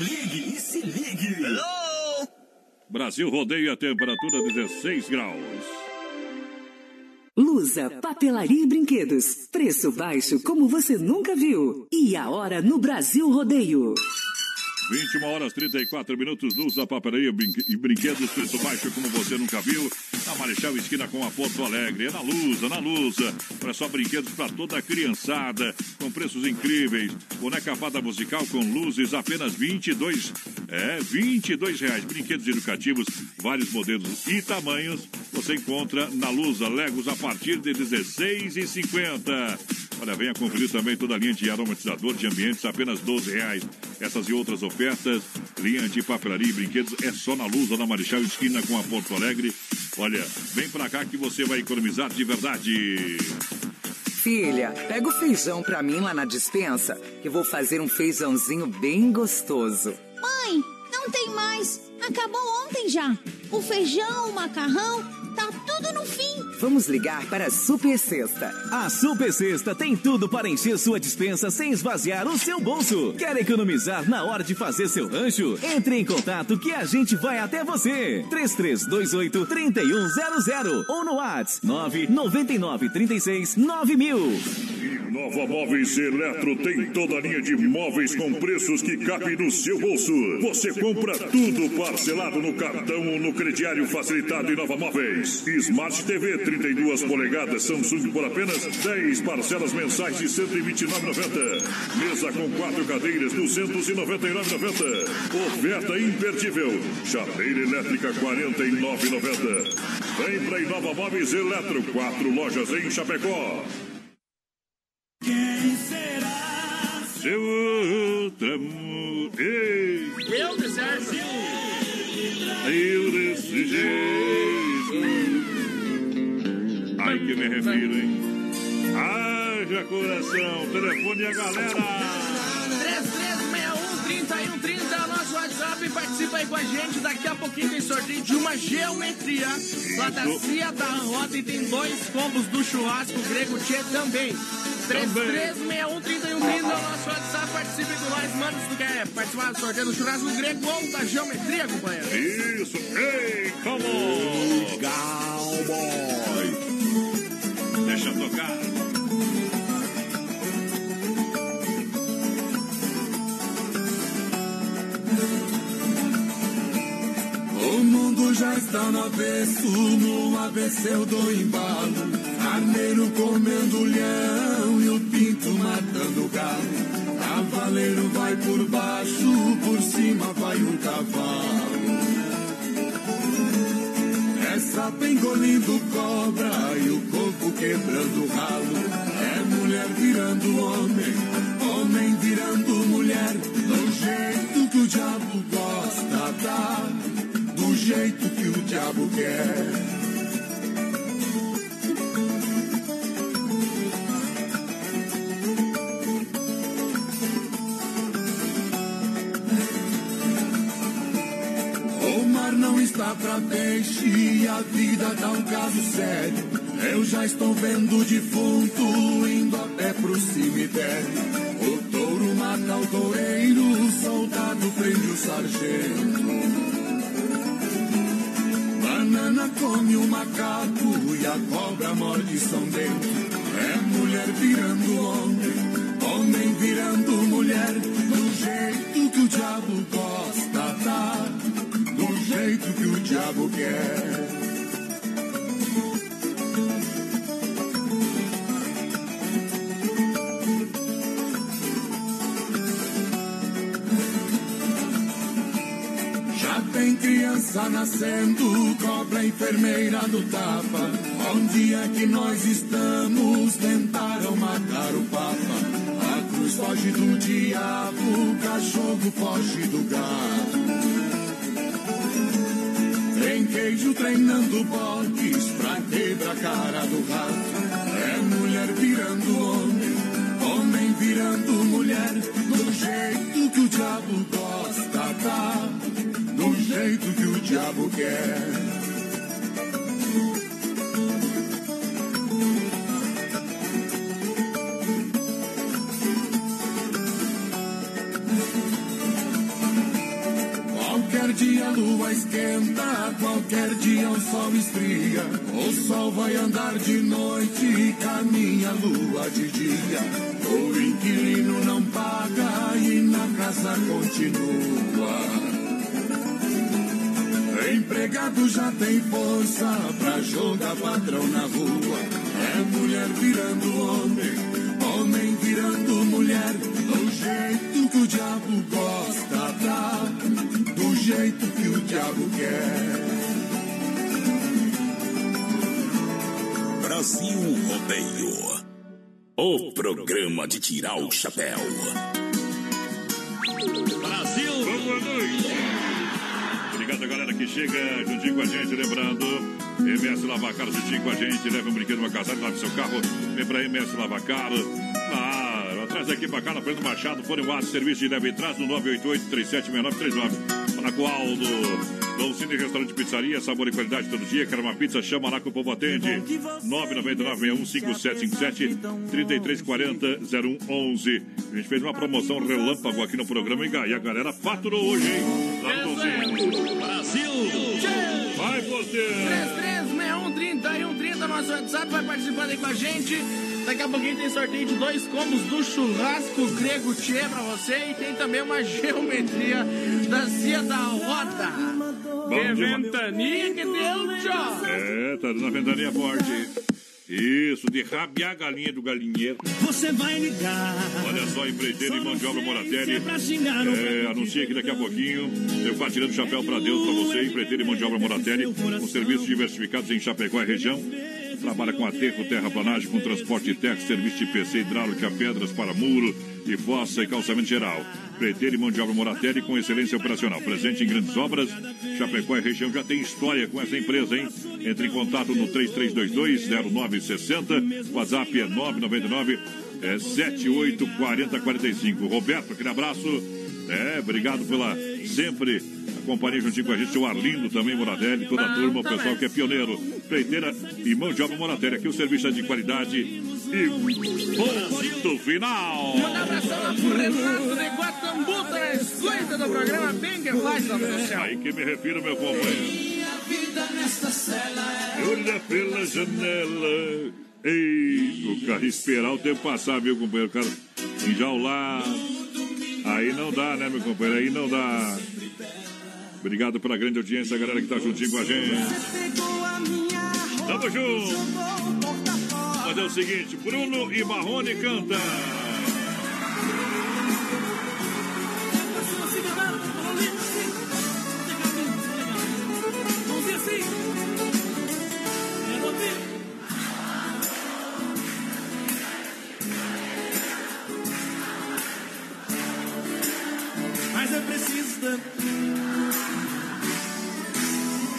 Ligue e Se Ligue. Brasil rodeia a temperatura 16 graus. Lusa, papelaria e brinquedos. Preço baixo como você nunca viu. E a hora no Brasil Rodeio. 21 horas 34 minutos, luz da papelaria e brinquedos, preço baixo como você nunca viu. Na Marechal Esquina com a Porto Alegre. É na Lusa, na Lusa. Para só brinquedos para toda a criançada, com preços incríveis. Boneca fada musical com luzes, apenas 22. É, 22 reais. Brinquedos educativos, vários modelos e tamanhos. Você encontra na Lusa Legos a partir de 16,50. Olha, venha conferir também toda a linha de aromatizador de ambientes, apenas 12 reais. Essas e outras ofertas, linha de papelaria e brinquedos, é só na Lusa, na Marechal Esquina com a Porto Alegre. Olha, vem pra cá que você vai economizar de verdade. Filha, pega o feijão pra mim lá na dispensa, que vou fazer um feijãozinho bem gostoso. Mãe, não tem mais. Acabou ontem já. O feijão, o macarrão, tá tudo no fim. Vamos ligar para a Super Sexta. A Super Sexta tem tudo para encher sua dispensa sem esvaziar o seu bolso. Quer economizar na hora de fazer seu rancho? Entre em contato que a gente vai até você. 3328 3100 ou no WhatsApp 999 36 9000. Nova Móveis Eletro tem toda a linha de móveis com preços que cabem no seu bolso. Você compra tudo parcelado no cartão ou no crediário facilitado em Nova Móveis. Smart TV 32 polegadas Samsung por apenas 10 parcelas mensais de 129,90. Mesa com quatro cadeiras 299,90. Oferta imperdível. Chapeira elétrica 49,90. Vem para Inova Móveis Eletro, quatro lojas em Chapecó. Quem será? Seu outro amor. Ei, Eu deserto. eu Ai que me refiro, hein? Haja coração, telefone e a galera. 3361-3130 é o nosso WhatsApp. Participa aí com a gente. Daqui a pouquinho tem sorteio de uma geometria lá da Cia da Roda. E tem dois combos do churrasco grego Tchê também. 3361-3130 é o nosso WhatsApp. Participe com nós. Manda se tu quer participar do sorteio do churrasco grego ou da geometria, companheiro. Isso, ei, come on. Cowboy. Deixa tocar. Mundo já está no avesso, no ABC eu dou embalo. Carneiro comendo leão e o pinto matando galo. Cavaleiro vai por baixo, por cima vai um cavalo. Essa engolindo cobra e o corpo quebrando ralo. É mulher virando homem, homem virando mulher. Do jeito que o diabo gosta, tá? Jeito que o diabo quer. O mar não está pra peixe e a vida dá um caso sério. Eu já estou vendo o defunto indo a pé pro cemitério. O touro mata o toureiro, o soldado prende o sargento. Banana come o macaco e a cobra morde São Bento. É mulher virando homem, homem virando mulher. Do jeito que o diabo gosta, tá? Do jeito que o diabo quer. Tem criança nascendo, cobra enfermeira do tapa. Onde é que nós estamos? Tentaram matar o Papa. A cruz foge do diabo, o cachorro foge do gato. Tem queijo treinando botes pra quebrar a cara do rato. É mulher virando homem, homem virando mulher. Do jeito que o diabo gosta, tá? Do jeito que o diabo quer. Qualquer dia a lua esquenta, qualquer dia o sol esfria. O sol vai andar de noite e caminha a lua de dia. O inquilino não paga e na casa continua. Empregado já tem força pra jogar patrão na rua. É mulher virando homem, homem virando mulher. Do jeito que o diabo gosta, tá? Do jeito que o diabo quer. Brasil Rodeio. O programa de tirar o chapéu. Galera, que chega juntinho com a gente. Lembrando, MS Lavacar juntinho com a gente. Leva um brinquedo, uma casada, lave seu carro. Vem pra MS Lavacar. Claro, atrás da equipe bacana, Fernando Machado. Fone WhatsApp, serviço de leve e traz no 988-376939. Agualdo. Dom Cine Restaurante Pizzaria, sabor e qualidade todo dia. Quer uma pizza? Chama lá que o povo atende. 999-615757 3340-0111. A gente fez uma promoção relâmpago aqui no programa e a galera faturou hoje, hein? Brasil! Vai você! 336130 nosso WhatsApp, vai participando aí com a gente. Daqui a pouquinho tem sorteio de dois combos do churrasco grego Tchê pra você e tem também uma geometria da Cia da Roda. que ventania que deu, tchau! É, tá dando a ventania forte. Isso, de rabiar a galinha do galinheiro. Você vai ligar. Olha só, empreiteiro e mão de obra Moratelli. É, anuncia que daqui a pouquinho eu vou tirando o chapéu pra Deus pra você, empreiteiro e mão de obra Moratelli, com serviços diversificados em Chapecó e região. Trabalha com aterro, terraplanagem, com transporte terra, serviço de PC, hidráulica, pedras para muro e fossa e calçamento geral. Preteiro e mão de obra Moratelli com excelência operacional. Presente em grandes obras. Chapecó e região já tem história com essa empresa, hein? Entre em contato no 3322-0960. WhatsApp é 999 é 784045. Roberto, aquele abraço. É, obrigado pela sempre companhia juntinho com a gente, o Arlindo também, Moratelli, toda a turma, o pessoal que é pioneiro, freiteira e mão de obra Moratelli. Aqui o serviço é de qualidade e ponto final. Manda um abração lá pro Renato de Guatambuta, na escuta do programa Bem que faz, céu. Aí que me refiro, meu companheiro. Olha pela janela. Ei, o carro esperar o tempo passar, viu, companheiro? O cara enjaular. Aí não dá, né, meu companheiro? Aí não dá. Obrigado pela grande audiência, galera que tá juntinho com a gente. Tamo junto. Fazer o seguinte, Bruno e Marrone canta. Tanto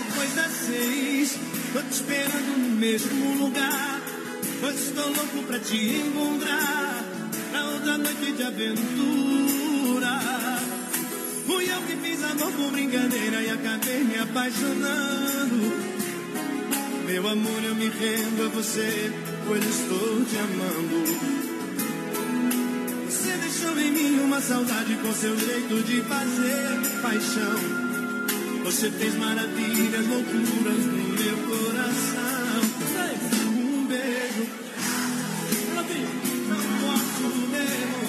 depois das seis. Tô te esperando no mesmo lugar. Pois estou louco pra te encontrar. Na outra noite de aventura. Fui eu que fiz amor com brincadeira e acabei me apaixonando. Meu amor, eu me rendo a você, pois estou te amando. Deixou em mim uma saudade com seu jeito de fazer paixão. Você fez maravilhas, loucuras no meu coração. Um beijo, não posso demorar.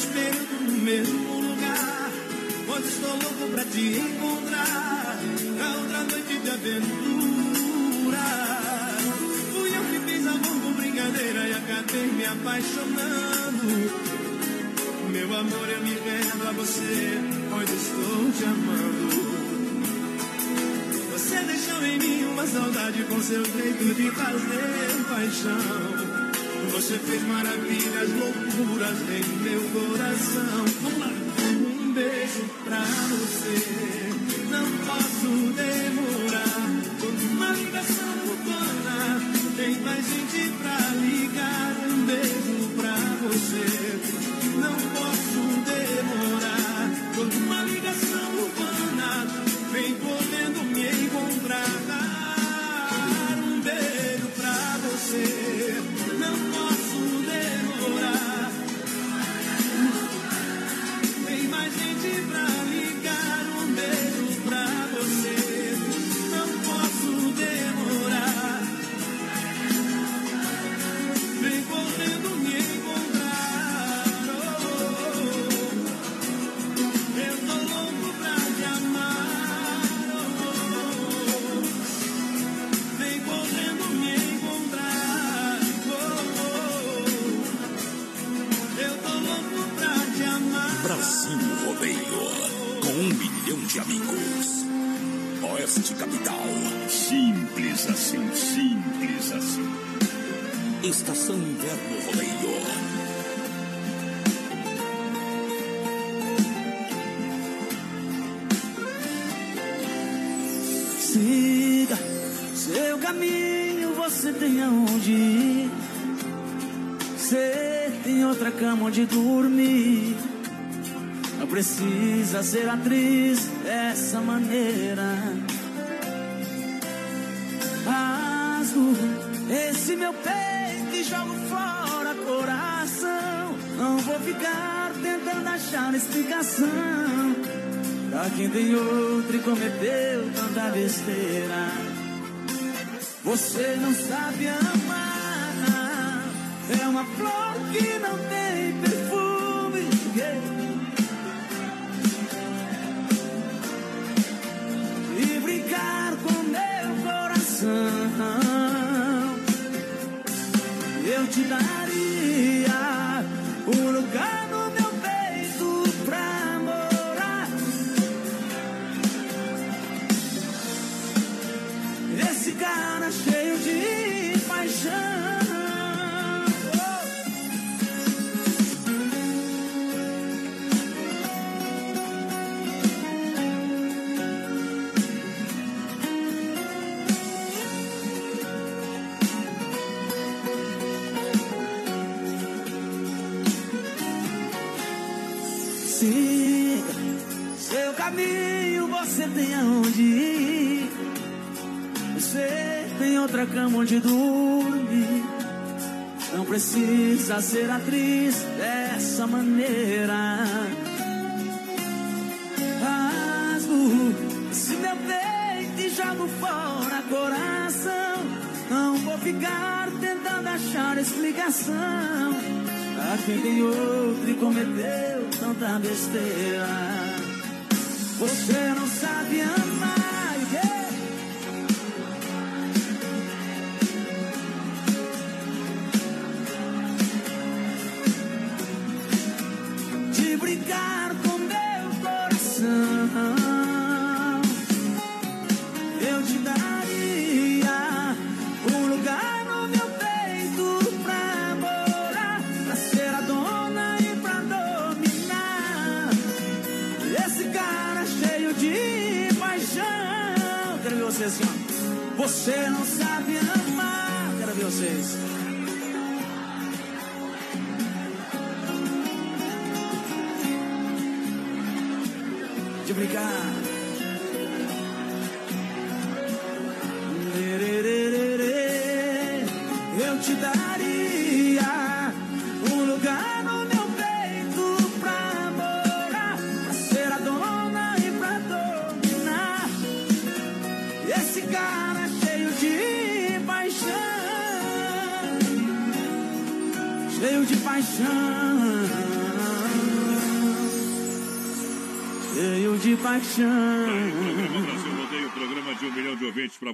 Esperando no mesmo lugar. Onde estou louco pra te encontrar. Na outra noite de aventura. Fui eu que fiz amor com brincadeira e acabei me apaixonando. Meu amor, eu me rendo a você, pois estou te amando. Você deixou em mim uma saudade com seu jeito de fazer paixão. Você fez maravilhas, loucuras em meu coração. Um beijo pra você, não posso demorar. Tô numa ligação urbana, tem mais gente pra ligar. Pra quem tem outro e cometeu tanta besteira. Você não sabe amar. É uma flor que não tem perfume. E brincar com meu coração. Eu te daria outra cama onde dormir. Não precisa ser atriz dessa maneira. Rasgo esse meu peito e jogo fora coração. Não vou ficar tentando achar explicação. Pra quem tem outro e cometeu tanta besteira. Você não sabe amar.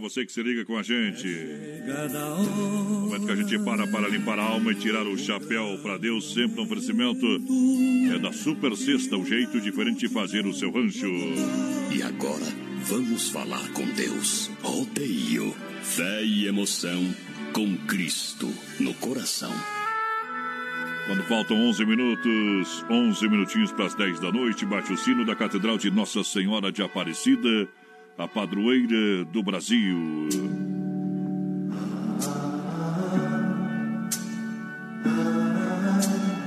Você que se liga com a gente. Momento que a gente para para limpar a alma e tirar o chapéu para Deus, sempre um oferecimento é da Super Sexta, o jeito diferente de fazer o seu rancho. E agora, vamos falar com Deus. Rodeio, fé e emoção com Cristo no coração. Quando faltam 11 minutos, 11 minutinhos para as 10 da noite, bate o sino da Catedral de Nossa Senhora de Aparecida, a padroeira do Brasil.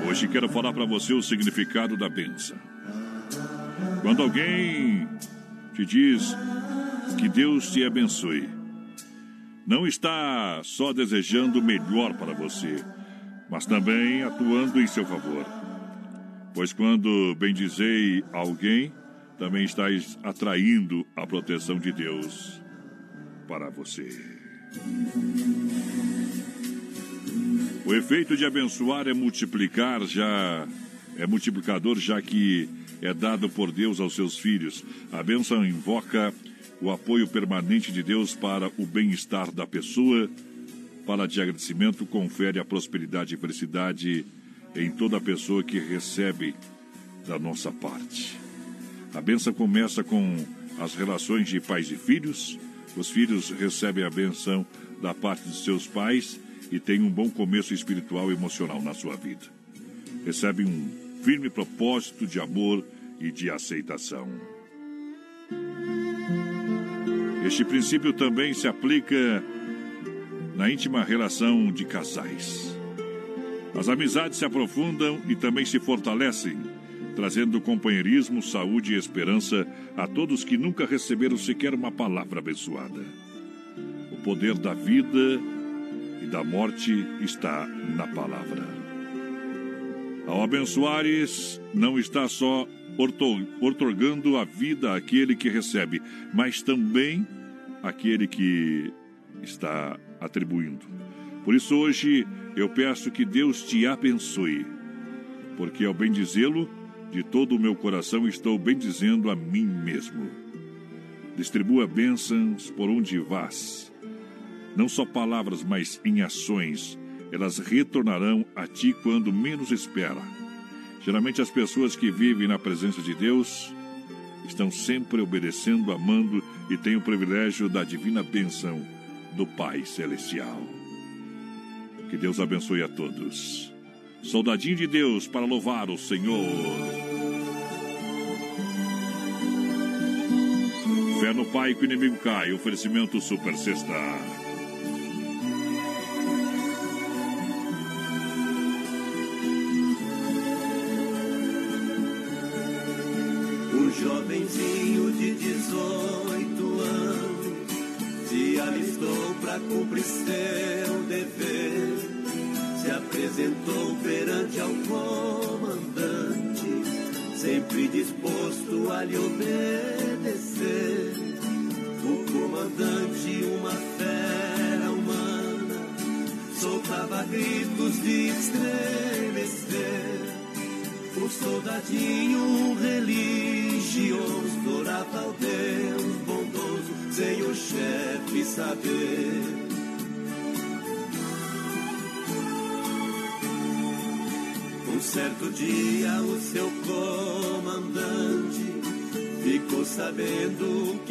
Hoje quero falar para você o significado da benção. Quando alguém te diz que Deus te abençoe, não está só desejando o melhor para você, mas também atuando em seu favor. Pois quando bendizei alguém, também estáis atraindo a proteção de Deus para você. O efeito de abençoar é multiplicar, já é multiplicador, já que é dado por Deus aos seus filhos. A bênção invoca o apoio permanente de Deus para o bem-estar da pessoa. Para de agradecimento, confere a prosperidade e felicidade em toda pessoa que recebe da nossa parte. A benção começa com as relações de pais e filhos. Os filhos recebem a benção da parte de seus pais e têm um bom começo espiritual e emocional na sua vida. Recebem um firme propósito de amor e de aceitação. Este princípio também se aplica na íntima relação de casais. As amizades se aprofundam e também se fortalecem, trazendo companheirismo, saúde e esperança a todos que nunca receberam sequer uma palavra abençoada. O poder da vida e da morte está na palavra. Ao abençoares, não está só otorgando a vida àquele que recebe, mas também àquele que está atribuindo. Por isso, hoje, eu peço que Deus te abençoe, porque ao bendizê-lo, de todo o meu coração estou bendizendo a mim mesmo. Distribua bênçãos por onde vás. Não só palavras, mas em ações. Elas retornarão a ti quando menos espera Geralmente as pessoas que vivem na presença de Deus estão sempre obedecendo, amando e têm o privilégio da divina bênção do Pai Celestial. Que Deus abençoe a todos. Soldadinho de Deus para louvar o Senhor. Fé no Pai que o inimigo cai. Oferecimento Super Sexta. jovenzinho de 18 anos se alistou para cumprir seu dever. Se apresentou perante ao comandante, sempre disposto a lhe obedecer. O comandante, uma fera humana, soltava gritos de estremecer. O soldadinho religioso orava ao Deus bondoso, sem o chefe saber. Um certo dia o seu comandante ficou sabendo que